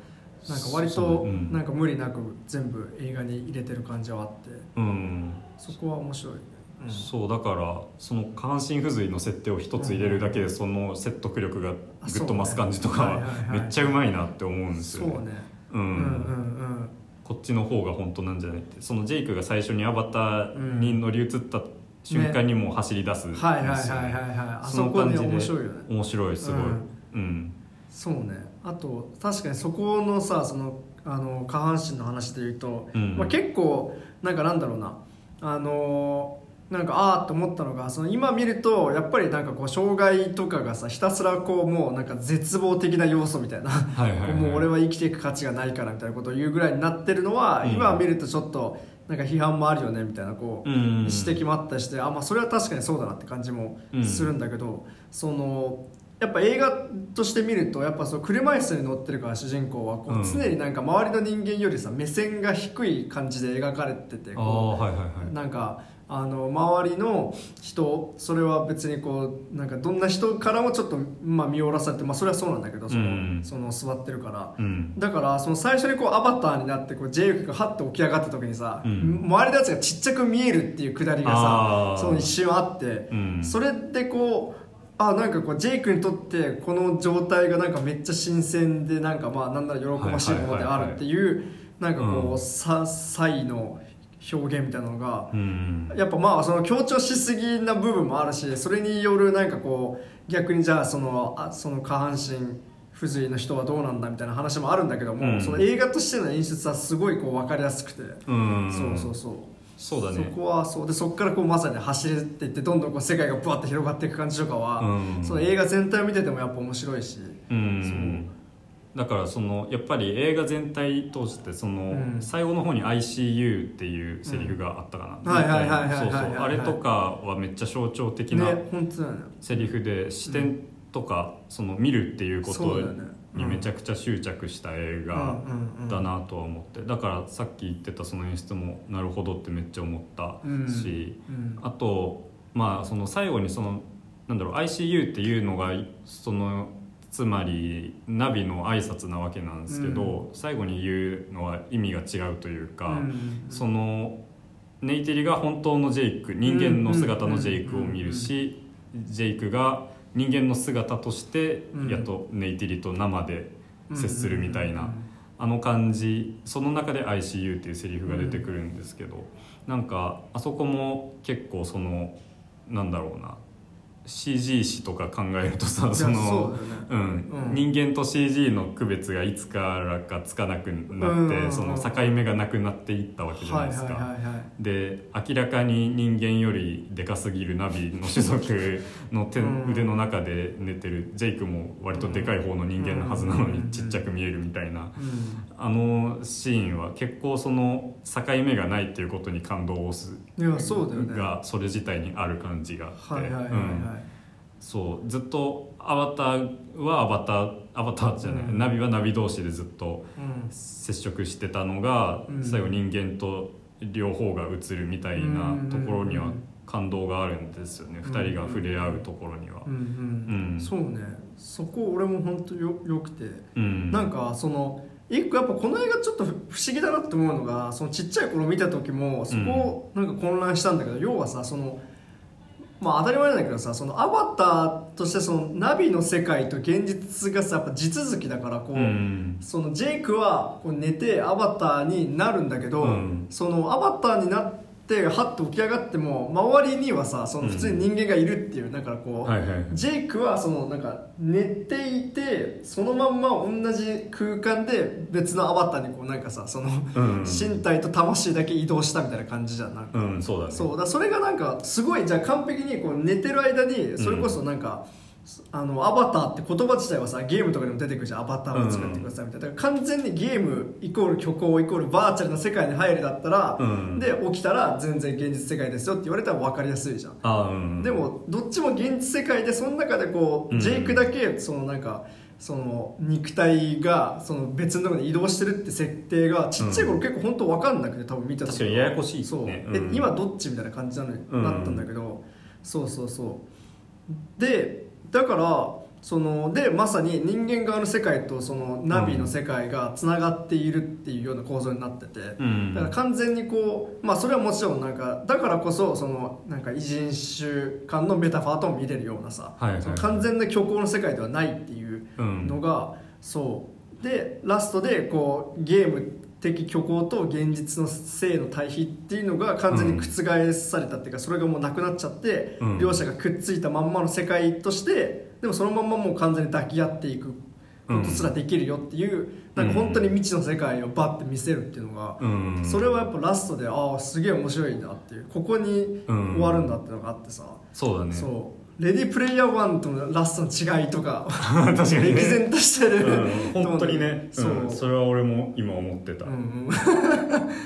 なんか割とうん。なんか無理なく全部映画に入れてる感じはあって。うん。そこは面白いね、うん。そうだからその下半身不随の設定を一つ入れるだけでその説得力がぐっと増す感じとかはめっちゃうまいなって思うんですよね。そうね。ううんんうん。こっちの方が本当なんじゃないって。そのジェイクが最初にアバターに乗り移った瞬間にもう走り出すね。はいはいはいはいはい。あそこね面白いよね。面白いすごい、うん。うん。そうね。あと確かにそこのさそのあの下半身の話で言うと、うん。まあ、結構なんかなんだろうな。あのーなんかああって思ったのがその今見るとやっぱりなんかこう障害とかがさひたすらこうもうなんか絶望的な要素みたいなはいはいはい。もう俺は生きていく価値がないからみたいなことを言うぐらいになってるのは、うん。今見るとちょっとなんか批判もあるよねみたいなこう、うん。指摘もあったりしてあ、まあ、それは確かにそうだなって感じもするんだけど、そのやっぱ映画として見るとやっぱその車椅子に乗ってるから主人公はこう、うん。常になんか周りの人間よりさ目線が低い感じで描かれててあこあはいはいはい。うなんかあの周りの人それは別にこうなんかどんな人からもちょっと、まあ、見下ろされて、まあ、それはそうなんだけどその,、うん。その座ってるから。うん。だからその最初にこうアバターになってこうジェイクがハッと起き上がった時にさ、うん。周りのやつがちっちゃく見えるっていうくだりがさその一瞬あって、うん。それでこうあなんかこうジェイクにとってこの状態がなんかめっちゃ新鮮でなんかまあなんなら喜ばしいものであるっていうなんかこうんうさ才の表現みたいなのがうん。やっぱまあその強調しすぎな部分もあるしそれによるなんかこう逆にじゃあそのあその下半身不随の人はどうなんだみたいな話もあるんだけども、うん。その映画としての演出はすごいこう分かりやすくて、うん。そうそうそう。そうだね。そこはそう。でそこからこうまさに走っていってどんどんこう世界がブワッと広がっていく感じとかは、うん。その映画全体を見ててもやっぱ面白いし、うんだからそのやっぱり映画全体通してその、うん。最後の方に ICU っていうセリフがあったかな、はいはいはいはいはいそうそう。あれとかはめっちゃ象徴的なセリフで視点とか、その見るっていうことにめちゃくちゃ執着した映画だなとは思って。だからさっき言ってたその演出もなるほどってめっちゃ思ったし、うんあとまあその最後にそのなんだろう ICU っていうのがそのつまりナビの挨拶なわけなんですけど、最後に言うのは意味が違うというか、うん。そのネイティリが本当のジェイク人間の姿のジェイクを見るしジェイクが人間の姿としてうん。やっとネイティリと生で接するみたいな。うん。あの感じその中で ICU っていうセリフが出てくるんですけど、なんかあそこも結構そのなんだろうな CG 史とか考えるとさそのね。うん。うん。人間と CG の区別がいつからかつかなくなって、うんその境目がなくなっていったわけじゃないですか。はいはいはいはい。で明らかに人間よりでかすぎるナビの種族の手うん。腕の中で寝てるジェイクも割とでかい方の人間のはずなのにちっちゃく見えるみたいな。うん。あのシーンは結構その境目がないっていうことに感動をすいやそうだよね。がそれ自体にある感じがあって、はいはいはいはい、うんそうずっとアバターはアバターアバターじゃない、うん。ナビはナビ同士でずっとうん。接触してたのが、うん。最後人間と両方が映るみたいなところには感動があるんですよね、うん二人が触れ合うところには。うんうんうん。そうね。そこ俺も本当よよくて、うん。なんかその一個やっぱこの映画ちょっと不思議だなって思うのがそのちっちゃい頃見た時もそこなんか混乱したんだけど、要はさそのまあ当たり前なんだけどさそのアバターとしてそのナビの世界と現実がさやっぱ地続きだからこう、うん。そのジェイクはこう寝てアバターになるんだけど、うん。そのアバターになっでハッと起き上がっても周りにはさその普通に人間がいるっていう、だからこう、はいはいはい。ジェイクはそのなんか寝ていてそのまんま同じ空間で別のアバターにこうなんかさその、うん。身体と魂だけ移動したみたいな感じじゃんなんか、うんそうだね。そうだそれがなんかすごいじゃあ完璧にこう寝てる間にそれこそなんか、あのアバターって言葉自体はさゲームとかでも出てくるじゃん。アバターを作ってくださいみたいな、だから完全にゲームイコール虚構イコールバーチャルな世界に入るだったら、うん。で起きたら全然現実世界ですよって言われたら分かりやすいじゃん。うん。でもどっちも現実世界でその中でこう、うん。ジェイクだけそのなんかその肉体がその別のところに移動してるって設定がちっちゃい頃結構本当分かんなくて多分見た時確かにややこしいね。そう、うん。え今どっちみたいな感じなのなったんだけど、そうそうそう。でだからそのでまさに人間側の世界とそのナビの世界がつながっているっていうような構造になってて、うん。だから完全にこうまあそれはもちろんなんかだからこそそのなんか異人種間のメタファーとも見れるようなさ、はいはいはい。完全な虚構の世界ではないっていううん。のが、そう。でラストでこうゲーム的虚構と現実の性の対比っていうのが完全に覆されたっていうか、それがもうなくなっちゃって、うん。両者がくっついたまんまの世界としてでもそのまんまもう完全に抱き合っていくことすらできるよっていう、なんか本当に未知の世界をバッて見せるっていうのが、うん。それはやっぱラストでああすげえ面白いなっていうここにうん終わるんだっていうのがあってさ、そうだね。そうレディープレイヤー1とのラストの違いとか 確かにね。歴然としてる、うん、本当にね、そう、うん、それは俺も今思ってた、うん。う ん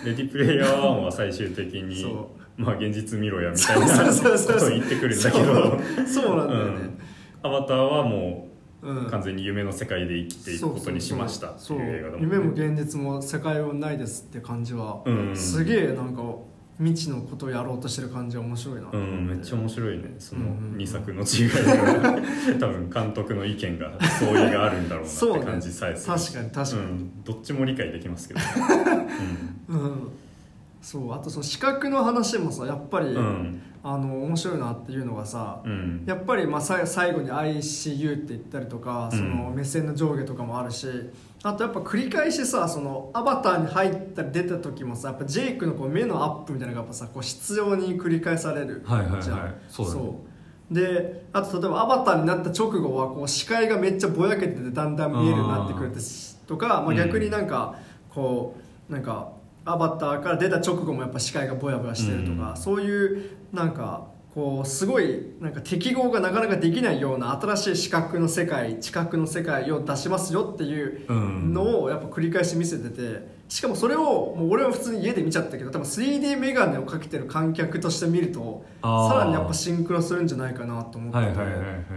レディプレイヤー1は最終的にそまあ現実見ろやみたいなことを言ってくるんだけど。そう。そうなんだよね、アバターはもう完全に夢の世界で生きていくことにしましたっていう映画だもん夢も現実も世界はないですって感じは、うん。すげえなんか未知のことをやろうとしてる感じは面白いな。うん、めっちゃ面白いね。そのうんうんうん。2作の違いが。多分監督の意見が相違があるんだろうなそうね。って感じさえする。確かに確かに。うん、どっちも理解できますけど、うん。そう。あとその視覚の話もさやっぱり、うんうんあの面白いなっていうのがさ、うん。やっぱりまあさ最後に ICU って言ったりとかその目線の上下とかもあるし、あとやっぱ繰り返しさそのアバターに入ったり出た時もさやっぱジェイクのこう目のアップみたいなのがやっぱさこう必要に繰り返されるはいはいはい。じゃん。そうであと例えばアバターになった直後はこう視界がめっちゃぼやけててだんだん見えるようになってくるとかまあ、うん逆になんかこうなんかアバターから出た直後もやっぱ視界がぼやぼやしてるとか、うん。そういうなんかこうすごいなんか適合がなかなかできないような新しい視覚の世界知覚の世界を出しますよっていううんのをやっぱ繰り返し見せててしかもそれをもう俺は普通に家で見ちゃったけど多分 3D メガネをかけてる観客として見るとさらにやっぱシンクロするんじゃないかなと思って。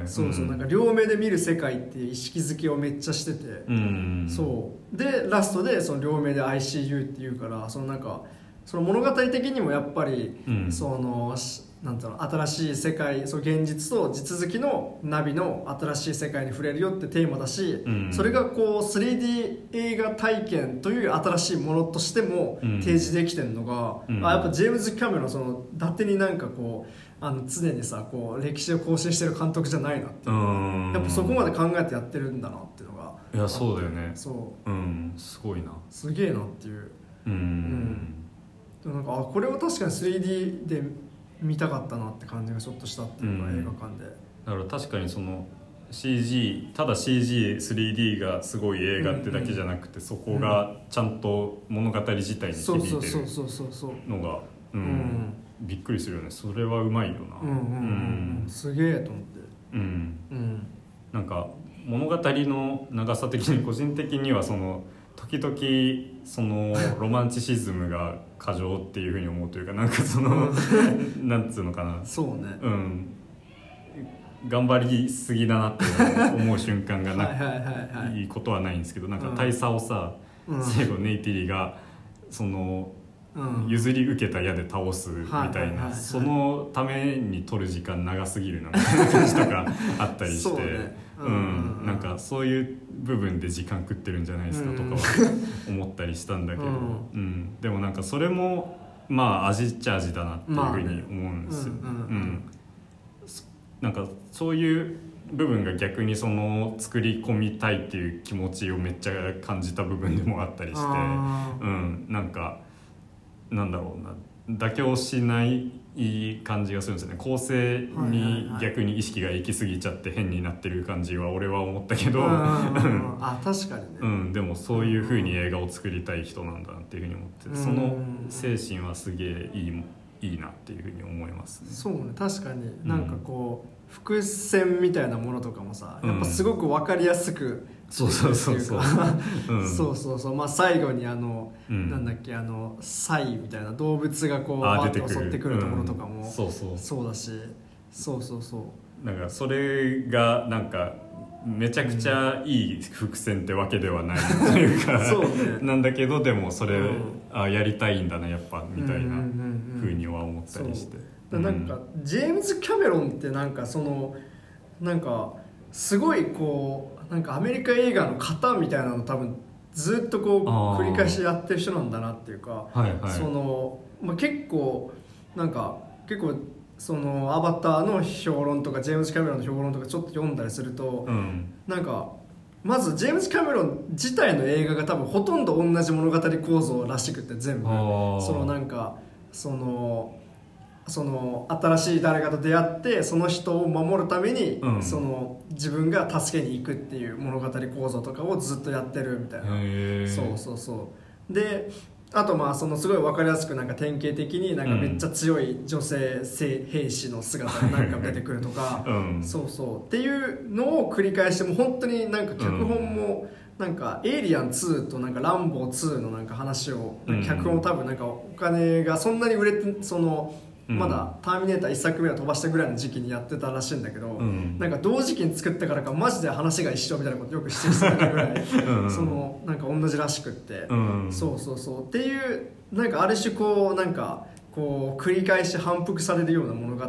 そうそう、うん。なんか両目で見る世界っていう意識づけをめっちゃしてて、うんそう。でラストでその両目で ICU っていうからそのなんかその物語的にもやっぱり、うん。そのしなんうの新しい世界そう現実と地続きのナビの新しい世界に触れるよってテーマだし、うん。それがこう 3D 映画体験という新しいものとしてもうん。提示できてるのが、うん。あやっぱジェームズ・キャメロンその伊達になんかこうあの常にさこう歴史を更新してる監督じゃないなっていう。うん。やっぱそこまで考えてやってるんだなっていうのが。いやそうだよね。そう。うん。すごいな。すげえなっていう。うん、ん。でもなんかあこれを確かに 3D で見たかったなって感じがちょっとしたっていうか、うん。映画館で。だから確かにその CG ただ CG3D がすごい映画ってだけじゃなくて、そこがちゃんと物語自体に響いうてるのがううんん。びっくりするよね。それはうまいよな。うんうんうん、うん、すげえと思って。うん。うん。なんか物語の長さ的に個人的にはその時々その ロマンチシズムが過剰っていうふうに思うというかなんかそのなんつうのかな。そうね。うん。頑張りすぎだなって思う瞬間がなはいはいはいはい。いいことはないんですけどなんかうん。大佐をさ、うん。最後ネイティリがそのうん譲り受けた矢で倒すみたいないそのために取る時間長すぎるなみたいな 感じとかあったりしてそうね。ううんなんかそういう部分で時間食ってるんじゃないですかとかは 思ったりしたんだけど、うん。うん。でもなんかそれもまあ味っちゃ味だなっていうふうに思うんですよ。なんかそういう部分が逆にその作り込みたいっていう気持ちをめっちゃ感じた部分でもあったりして、うん、なんかなんだろうな妥協しない感じがするんですよね。構成に逆に意識が行き過ぎちゃって変になってる感じは俺は思ったけど、うんうんうんうん。あ確かにね、うん、でもそういうふうに映画を作りたい人なんだなっていうふうに思ってうん。その精神はすげえいいいいなっていうふうに思いますね。そうね確かに。なんかこう、伏線みたいなものとかもさうん。やっぱすごく分かりやすくそうそうそうそう。うん。そうそうそう。まあ最後にあの、うん。なんだっけあのサイみたいな動物がこうバーッと襲ってくるところとかも、うん。そうそう。そうだし。そうそうそう。なんかそれがなんかめちゃくちゃいい伏線ってわけではないというか、そうね。なんだけどでもそれ、うん。あやりたいんだなやっぱみたいなふうには思ったりして、だなんかジェームズ・キャメロンってなんかそのなんかすごいこうなんかアメリカ映画の型みたいなの多分ずっとこう繰り返しやってる人なんだなっていうか、はいはい。その、まあ、結構なんか結構そのアバターの評論とかジェームズ・キャメロンの評論とかちょっと読んだりすると、うん。なんかまずジェームズ・キャメロン自体の映画が多分ほとんど同じ物語構造らしくて全部。そのなんかそのその新しい誰かと出会ってその人を守るために、うん。その自分が助けに行くっていう物語構造とかをずっとやってるみたいな。へーそうそうそう。であとまあそのすごい分かりやすくなんか典型的になんかめっちゃ強い女性兵士の姿がなんか出てくるとか、うん。そうそう。っていうのを繰り返しても本当になんか脚本もなんか「エイリアン2」となんか「ランボー2」のなんか話をうん。脚本を多分なんかお金がそんなに売れてそのうんまだ「ターミネーター」1作目を飛ばしたぐらいの時期にやってたらしいんだけど、うん。なんか同時期に作ったからかマジで話が一緒みたいなことよく指摘されるぐらい。うん。そのなんか同じらしくって、うん。そうそうそうっていうなんかある種こうなんかこう繰り返し反復されるような物語、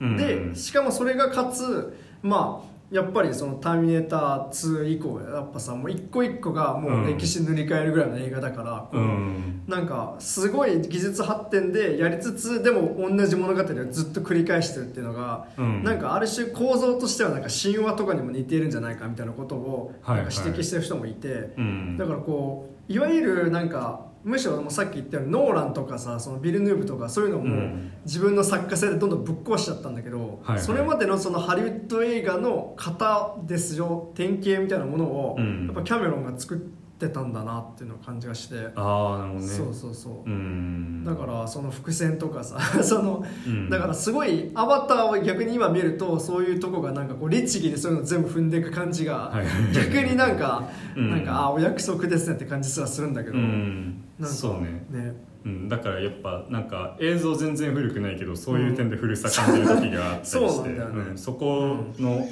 うんでしかもそれがかつまあやっぱりその「ターミネーター2」以降やっぱさもう一個一個がもう歴史塗り替えるぐらいの映画だから、こううん。なんかすごい技術発展でやりつつでも同じ物語をずっと繰り返してるっていうのが、うん。なんかある種構造としてはなんか神話とかにも似ているんじゃないかみたいなことをはいなんか指摘してる人もいて、うんだからこういわゆるなんかむしろもうさっき言ったようにノーランとかさそのビル・ヌーブとかそういうのもうん。自分の作家性でどんどんぶっ壊しちゃったんだけど、はいはい。それまでのそのハリウッド映画の型ですよ典型みたいなものを、うん。やっぱキャメロンが作ってたんだなっていうのを感じがして、ああなるほどね。そうそうそう、うん。だからその伏線とかさ そのうん。だからすごいアバターを逆に今見るとそういうとこがなんかこう律儀でそういうの全部踏んでいく感じが、はい逆になんか、うん。なんかあお約束ですねって感じすらするんだけど、うんなんかそうね。ねうん、だからやっぱなんか映像全然古くないけどそういう点で古さ感じる時があったりして、そうなんね。うんそこの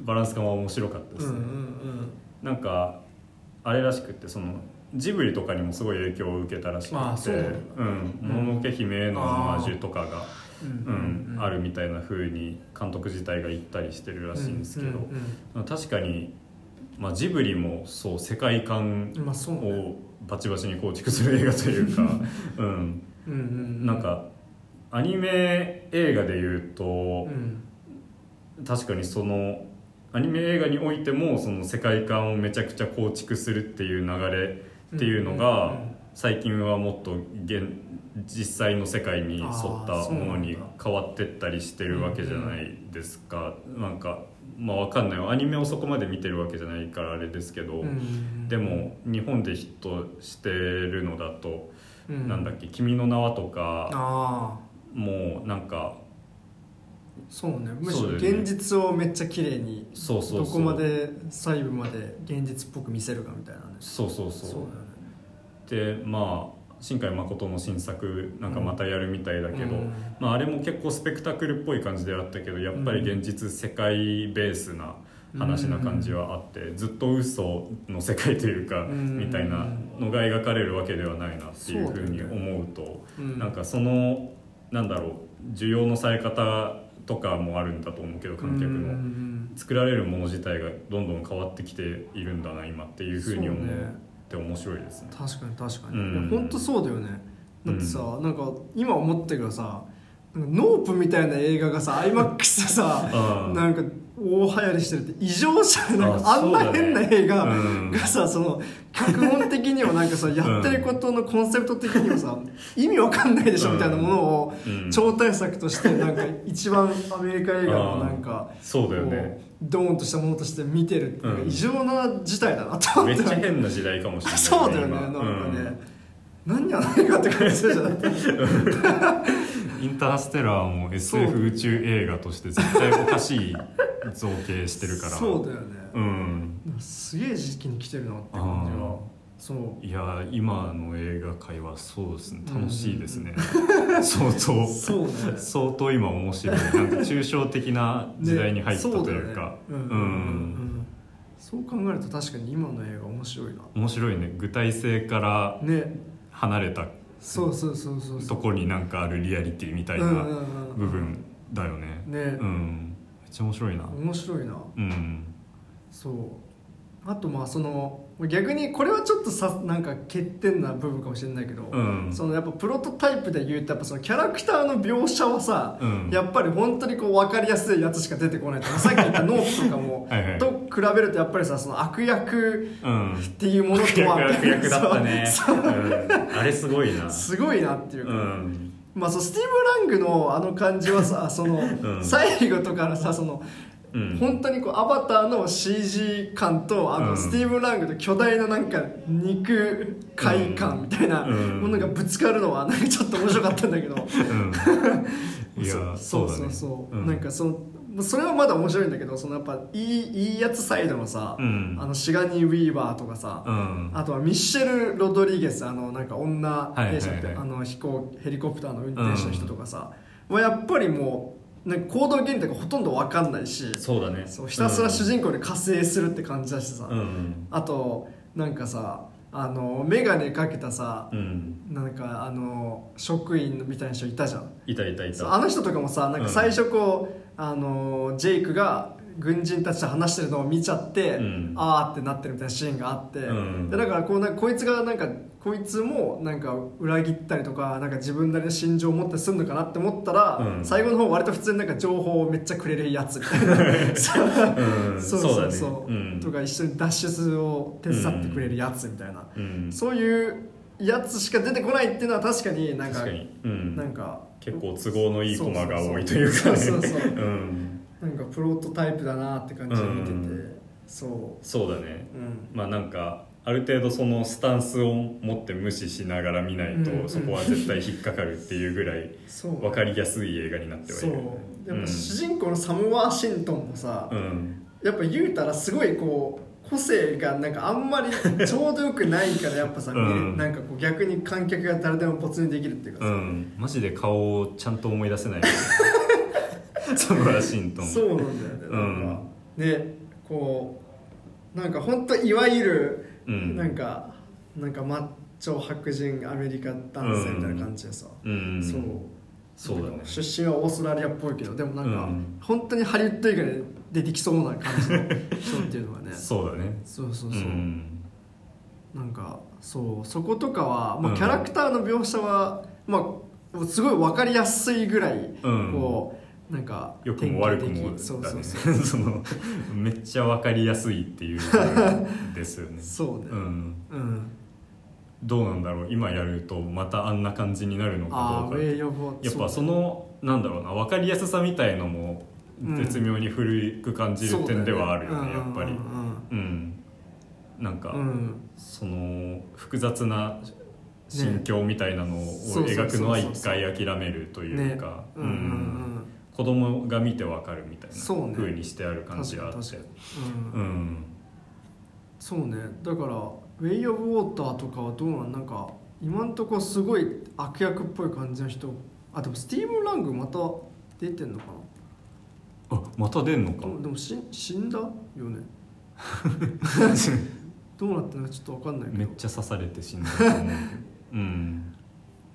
バランス感は面白かったですね、うんうんうん。なんかあれらしくってそのジブリとかにもすごい影響を受けたらしくて。あそううんもののけ姫へのオマージュとかがうんうんあるみたいな風に監督自体が言ったりしてるらしいんですけど、うん確かに、まあ、ジブリもそう世界観うんまあそうね。をバチバチに構築する映画というか、うん、うんうん。なんかアニメ映画で言うとう、ん。確かにそのアニメ映画においてもその世界観をめちゃくちゃ構築するっていう流れっていうのがうん最近はもっと現実際の世界に沿ったものに変わってったりしてるわけじゃないですか、なんかまあわかんない。アニメをそこまで見てるわけじゃないからあれですけど、うんでも日本でヒットしてるのだと、うん。なんだっけ「君の名は」とかもうなんかそうね。むしろ現実をめっちゃ綺麗にそうそうどこまで細部まで現実っぽく見せるかみたいなね。そうそうそう。ね。でまあ新海誠の新作なんかまたやるみたいだけど、うん。まあ、あれも結構スペクタクルっぽい感じであったけどやっぱり現実世界ベースな話な感じはあって、ずっと嘘の世界というか、うんみたいなのが描かれるわけではないなっていうふうに思うとうんなんかそのなんだろう需要のされ方とかもあるんだと思うけど観客うんうの。ん。作られるもの自体がどんどん変わってきているんだな今っていうふうに思うって面白いですね。確かに確かに、本当そうだよね。だってさ、なんか今思ったけどさノープみたいな映画がさ IMAX でさうん。なんか大流行りしてるって異常じゃん。なんかああんな変な映画うん。がさその脚本的にもなんかさやってることのコンセプト的にもさ意味わかんないでしょみたいなものをうん。超大作としてなんか一番アメリカ映画のなんかそうだよねドーンとしたものとして見てるっていうかうん。異常な事態だなと思めっってちゃ変な時代かもしれない そうだよね今なんかね、うん。何やないかって感じじゃん。インターステラーも SF 宇宙映画として絶対おかしい造形してるから。そうだよね、うん。すげえ時期に来てるなって感じあがそう。いや今の映画界はそうですね。楽しいですね、相当。そうね。相当今面白い。なんか抽象的な時代に入ったというか、ねそう考えると確かに今の映画面白いな。面白いね。具体性からね。離れたそうそうそうそうそうとこになんかあるリアリティみたいな部分だよね。ね。うん。めっちゃ面白いな。面白いな。うん。そう。あとまあその逆にこれはちょっとさなんか欠点な部分かもしれないけど、うん。そのやっぱプロトタイプで言うとやっぱそのキャラクターの描写はさ、うん。やっぱり本当にこう分かりやすいやつしか出てこないとかさっき言ったノープとかも はいはい。と比べるとやっぱりさその悪役うん。っていうものとは悪役だったね。あれすごいな。すごいなっていううか、ん。まあそうスティーブ・ラングのあの感じはさその、うん。最後とかのさそのうん。本当にこうアバターの CG 感とあの、うん。スティーブ・ラングの巨大ななんか肉塊感みたいなうん。ものがぶつかるのはなんかちょっと面白かったんだけど、うん。いやそう。だね。そうそう、う。ん。なんかそのそれはまだ面白いんだけどそのやっぱいいいいやつサイドのさ、うん。あのシガニー・ウィーバーとかさ、うん。あとはミッシェル・ロドリゲスあのなんか女はいはいはい。兵士ってあの飛行ヘリコプターの運転手の人とかさ、はやっぱりもうなんか行動原理とかほとんど分かんないしそうだね。そうひたすら主人公で加勢するって感じだしさ、うん。あとなんかさあの眼鏡かけたさう、ん。なんかあの職員みたいな人いたじゃん。いたいたいた。あの人とかもさなんか最初こう、あのジェイクが軍人たちと話してるのを見ちゃって、うん。あーってなってるみたいなシーンがあって、うん。でだからこうなんかこいつがなんかこいつもなんか裏切ったりとかなんか自分なりの心情を持ってすんのかなって思ったら、うん。最後の方割と普通になんか情報をめっちゃくれるやつみたいな。そう うん。そうそうだねそううん。とか一緒に脱出を手伝ってくれるやつみたいな、うん。そういうやつしか出てこないっていうのは確かになんか結構都合のいいコマが多いというかね。そうそう なんかプロトタイプだなって感じで見てて、うん。そそうだね。まあなんかある程度そのスタンスを持って無視しながら見ないと、うんそこは絶対引っかかるっていうぐらいそう。分かりやすい映画になってはいそう。るやっぱ主人公のサム・ワーシントンもさ、うん。やっぱ言うたらすごいこう個性がなんかあんまりちょうどよくないからやっぱさ、うん。なんかこう逆に観客が誰でも没入できるっていうかさ、うん。マジで顔をちゃんと思い出せない。そのワシントン。そうなんだよね。なんか、ねこうなんか本当いわゆる、うん。なんかなんかマッチョ白人アメリカ男性みたいな感じでさ、うん。そう。そうだね。出身はオーストラリアっぽいけどでもなんか、うん。本当にハリウッド映画で出てきそうな感じの人っていうのがね。そうだね。そうそうそう、ん。なんかそう。そことかは、まあ、うん。キャラクターの描写は、まあ、すごい分かりやすいぐらい、うん。こうなんか良くも悪くもだね。そのめっちゃ分かりやすいっていうですよね。そうね。うん。うん。どうなんだろう。今やるとまたあんな感じになるのかどうかやっぱそのなんだろうな分かりやすさみたいのもうん絶妙に古く感じる点ではあるよねそうだやっぱり。うん。うんなん。か、その複雑な心境みたいなのを描くのは一回諦めるというね。かうん子供が見てわかるみたいなそうにしてある感じがあって。そうねだからウェイ・オブ・ウォーターとかはどうなんなんか今んとこすごい悪役っぽい感じの人。あでもスティーブン・ラングまた出てんのかあまた出んのか。なでもし死んだよね。どうなってるのかちょっと分かんないけど。めっちゃ刺されて死んだと思ううん。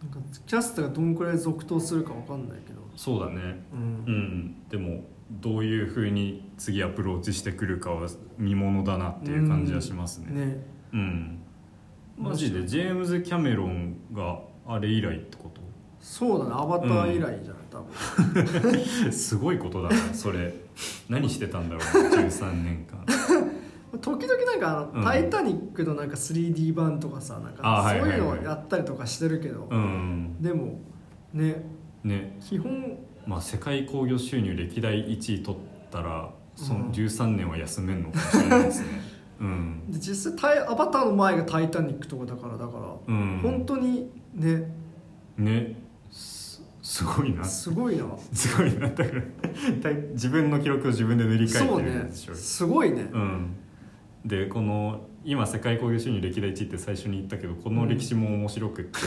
なんかキャストがどんくらい続投するか分かんないけどそうだね。うん。うん。でもどういう風に次アプローチしてくるかは見ものだなっていう感じはしますね。ね。うん。マジでジェームズ・キャメロンがあれ以来ってこと？そうだね。アバター以来じゃない？多分。すごいことだなそれ。何してたんだろうな13年間。時々なんかあの、うん。タイタニック」のなんか 3D 版とかさなんあかそうはいはいはい。いうのをやったりとかしてるけど、うん。でもねね。基本まあ世界興行収入歴代1位取ったらそうん。の13年は休めんのかもしれないですね。うん。で実際タイアバターの前が「タイタニック」とかだからだから、うん。本当にね。ね。すすごいな。すごいな。すごいなだから自分の記録を自分で塗り替えてるんでしょ。すごいね、うん、でこの今世界興行収入歴代1位って最初に言ったけどこの歴史も面白くって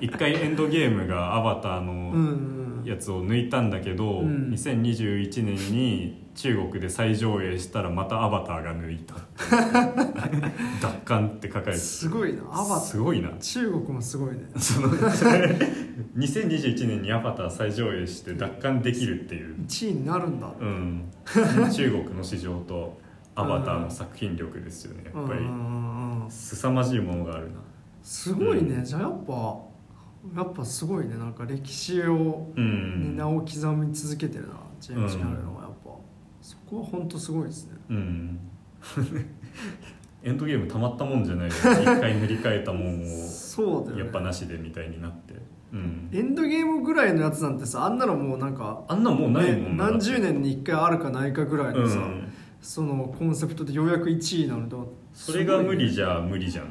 一回エンドゲームがアバターうんうのんやつを抜いたんだけど、うん2021年に中国で再上映したらまたアバターが抜いた。奪還って書かれてすごいな。アバター。すごいな。中国もすごいね。その2021年にアバター再上映して奪還できるっていう、1位になるんだ、うん、中国の市場とアバターの作品力ですよね。やっぱり。凄まじいものがあるな。すごいね、うん。じゃあやっぱやっぱすごいね。なんか歴史を、うん。に名を刻み続けてるな。ジェームズ・キャメロンは。やっぱ、そこは本当すごいですね。うん。エンドゲームたまったもんじゃないよ。一回塗り替えたもんをそうだよね。やっぱなしでみたいになって、うん、エンドゲームぐらいのやつなんてさあんなのもうなんかあんなんもうないもんね、な何十年に一回あるかないかぐらいのさ、うんそのコンセプトでようやく1位なのでそれが無理じじゃ無理じゃん。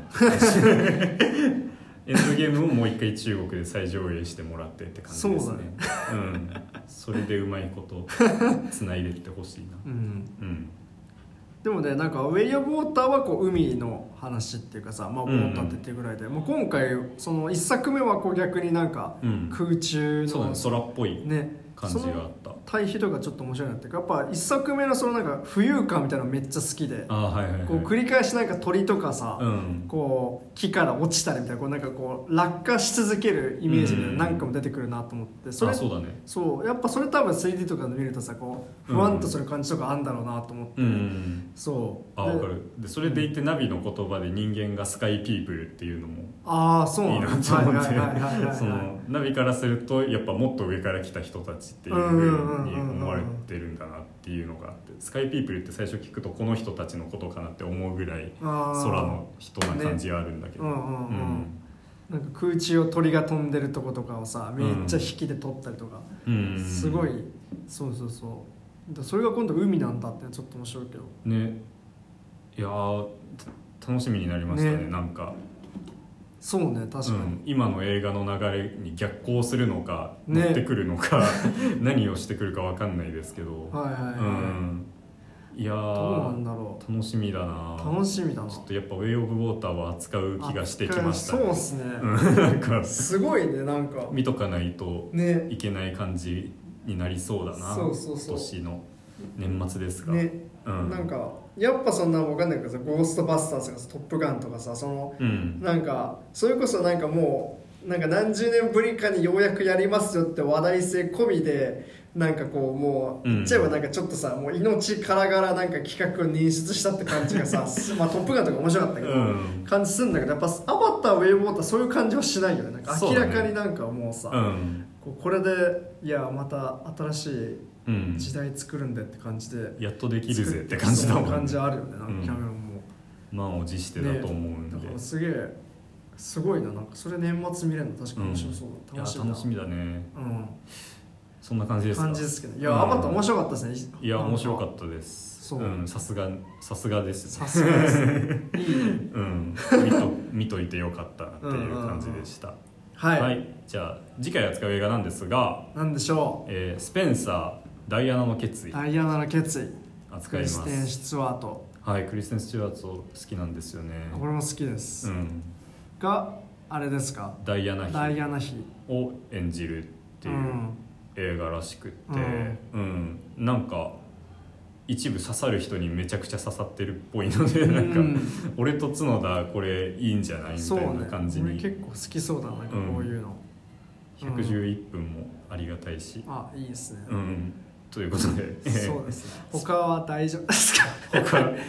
エンドゲームをもう一回中国で再上映してもらってって感じですね。うん、それでうまいことつないでってほしいな。うん。うん。でもねなんか「ウェイ・オブ・ウォーター」はこう海の話っていうかさ、まあ、ウうんォーターって言ってるぐらいで、もう今回その1作目はこう逆になんかうん。空中そうだのね空っぽいね。感じがあった対比とかちょっと面白いなっていうかやっぱ1作目のそのなんか浮遊感みたいなのめっちゃ好きではいはいはい。こう繰り返しなんか鳥とかさ、うん。こう木から落ちたりみたいなこうなんかこう落下し続けるイメージでうん。何回も出てくるなと思ってそれあそうだね。そうやっぱそれ多分 3D とかで見るとさこうふわんとする感じとかあんだろうなと思って、うん。そう。であ分かる。でそれでいてナビの言葉で人間がスカイピープルっていうのもああそう。いいなんだなと思って。そのナビからするとやっぱもっと上から来た人たちっていうふうに思われてるんだなっていうのがあってスカイピープルって最初聞くとこの人たちのことかなって思うぐらい空の人な感じはあるんだけど、ねうんうん。うん。なんか空中を鳥が飛んでるとことかをさめっちゃ引きで撮ったりとか、うん。すごいそうそうそう。だそれが今度海なんだってちょっと面白いけど。ね。いや楽しみになりましたね。ね。なんか、そうね確かに、うん、今の映画の流れに逆行するのかね。乗ってくるのか、何をしてくるかわかんないですけど、はいはいはい、うん、いやどうなんーだろ楽しみだな。う楽しみだな。ちょっとやっぱ「ウェイ・オブ・ウォーター」は扱う気がしてきましたそうっすね、うん。なんかすごいねなんか。見とかないとね。いけない感じになりそうだな。そうそうそう。今年の年末ですが、ね、うん、なんかやっぱそんなわかんないけどさ「ゴーストバスターズ」とかさ「トップガン」とかさそのうん。なんかそれこそなんかもうなんか何十年ぶりかにようやくやりますよって話題性込みでなんかこうもううん。言っちゃえばなんかちょっとさもう命からがらなんか企画を捻出したって感じがさ まあ「トップガン」とか面白かったけど、うん。感じするんだけどやっぱ「アバター」「ウェイ・ウォーター」そういう感じはしないよね。なんか明らかになんかもうさうん。こうこれでいやまた新しいうん時代作るんでって感じで。やっとできるぜって感じだもん、そう感じあるよね。なんかうん。キャメロンも、満を持してだと思うんで、だからすげえすごいな。なんかそれ年末見れるの？確かに面白そういやだ、楽しみだ。楽しみだね。うん。そんな感じですか？感じですけど。いや、うん。アバター面白かったですね。いや面白かたったです。そう。ん。さすがさすがですさすがです。ね いい。ねうん。見と見といてよかったっていう感じでした、はい、じゃあ次回扱う映画なんですが、なんでしょえースペンサーダイアナの決う意。ダイアナの決意。ク扱いまリステン・すシツワート。はいクリステン・スチュワーツ好きなんですよね。これも好きです、うん。があれですか？ダイアナダイ妃アナ妃。を演じるっていううん。映画らしくって。うん、なんか一部刺さる人にめちゃくちゃ刺さってるっぽいのでなんか、うん俺と角田これいいんじゃないみたいなそうね。感じに、俺結構好きそうだななんかこういうの、111分もありがたいし、あいいですね、うん、ということで。そうですね。他は大丈夫ですか？他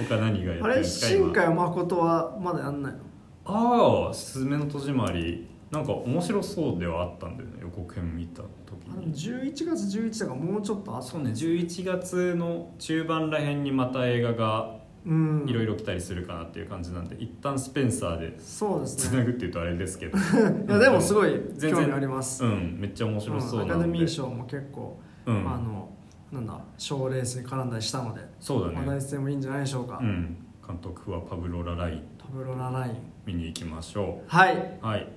他何がやってるんあれですか？新今。海誠はまだやんないの？ああ「すずめの戸締まり」なんか面白そうではあったんだよね予告編見た時あのに11月11だからもうちょっとあとそうね11月の中盤らへんにまた映画がうん。いろいろ来たりするかなっていう感じなんで、一旦スペンサーでそうですつね。なぐっていうとあれですけど。いやでもすごい全然興味あります、うんめっちゃ面白そううんなので、アカデミー賞も結構、うん。あのなんだ賞レースに絡んだりしたのでそうだ話題ね性もいいんじゃないでしょうか、うん。監督はパブロ・ラライン。パブロラライン。見に行きましょはい、うはい。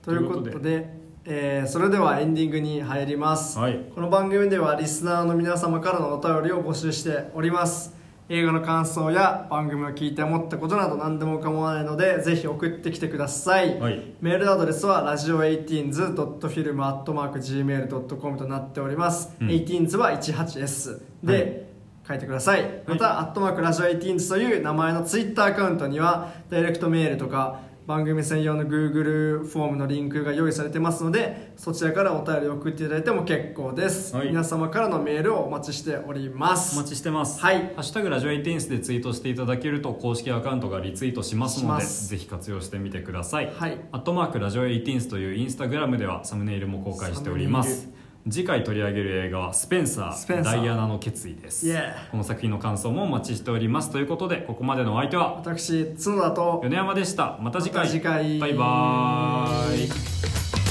ということでということえーそれではエンディングに入ります、はい。この番組ではリスナーの皆様からのお便りを募集しております映画の感想や番組を聞いて思ったことなど何でも構わないのでぜひ送ってきてください、はい。メールアドレスはラジオ 18s.film.gmail.com となっております、うん。18s は 18s で、はい。書いてください。また、アットマークラジオ 18s という名前のツイッターアカウントにはダイレクトメールとか番組専用の Google フォームのリンクが用意されてますのでそちらからお便りを送っていただいても結構です、はい。皆様からのメールをお待ちしております。お待ちしてます。はい。ハッシュタグラジオエイティンスでツイートしていただけると公式アカウントがリツイートしますのでぜひ活用してみてください。はい。アットマークラジオエイティンスというインスタグラムではサムネイルも公開しております次回取り上げる映画はスペンサースペンサー。ダイアナの決意です。Yeah この作品の感想もお待ちしております。ということでここまでのお相手は私角田と米山でした。また次回。また次回。バイバーイ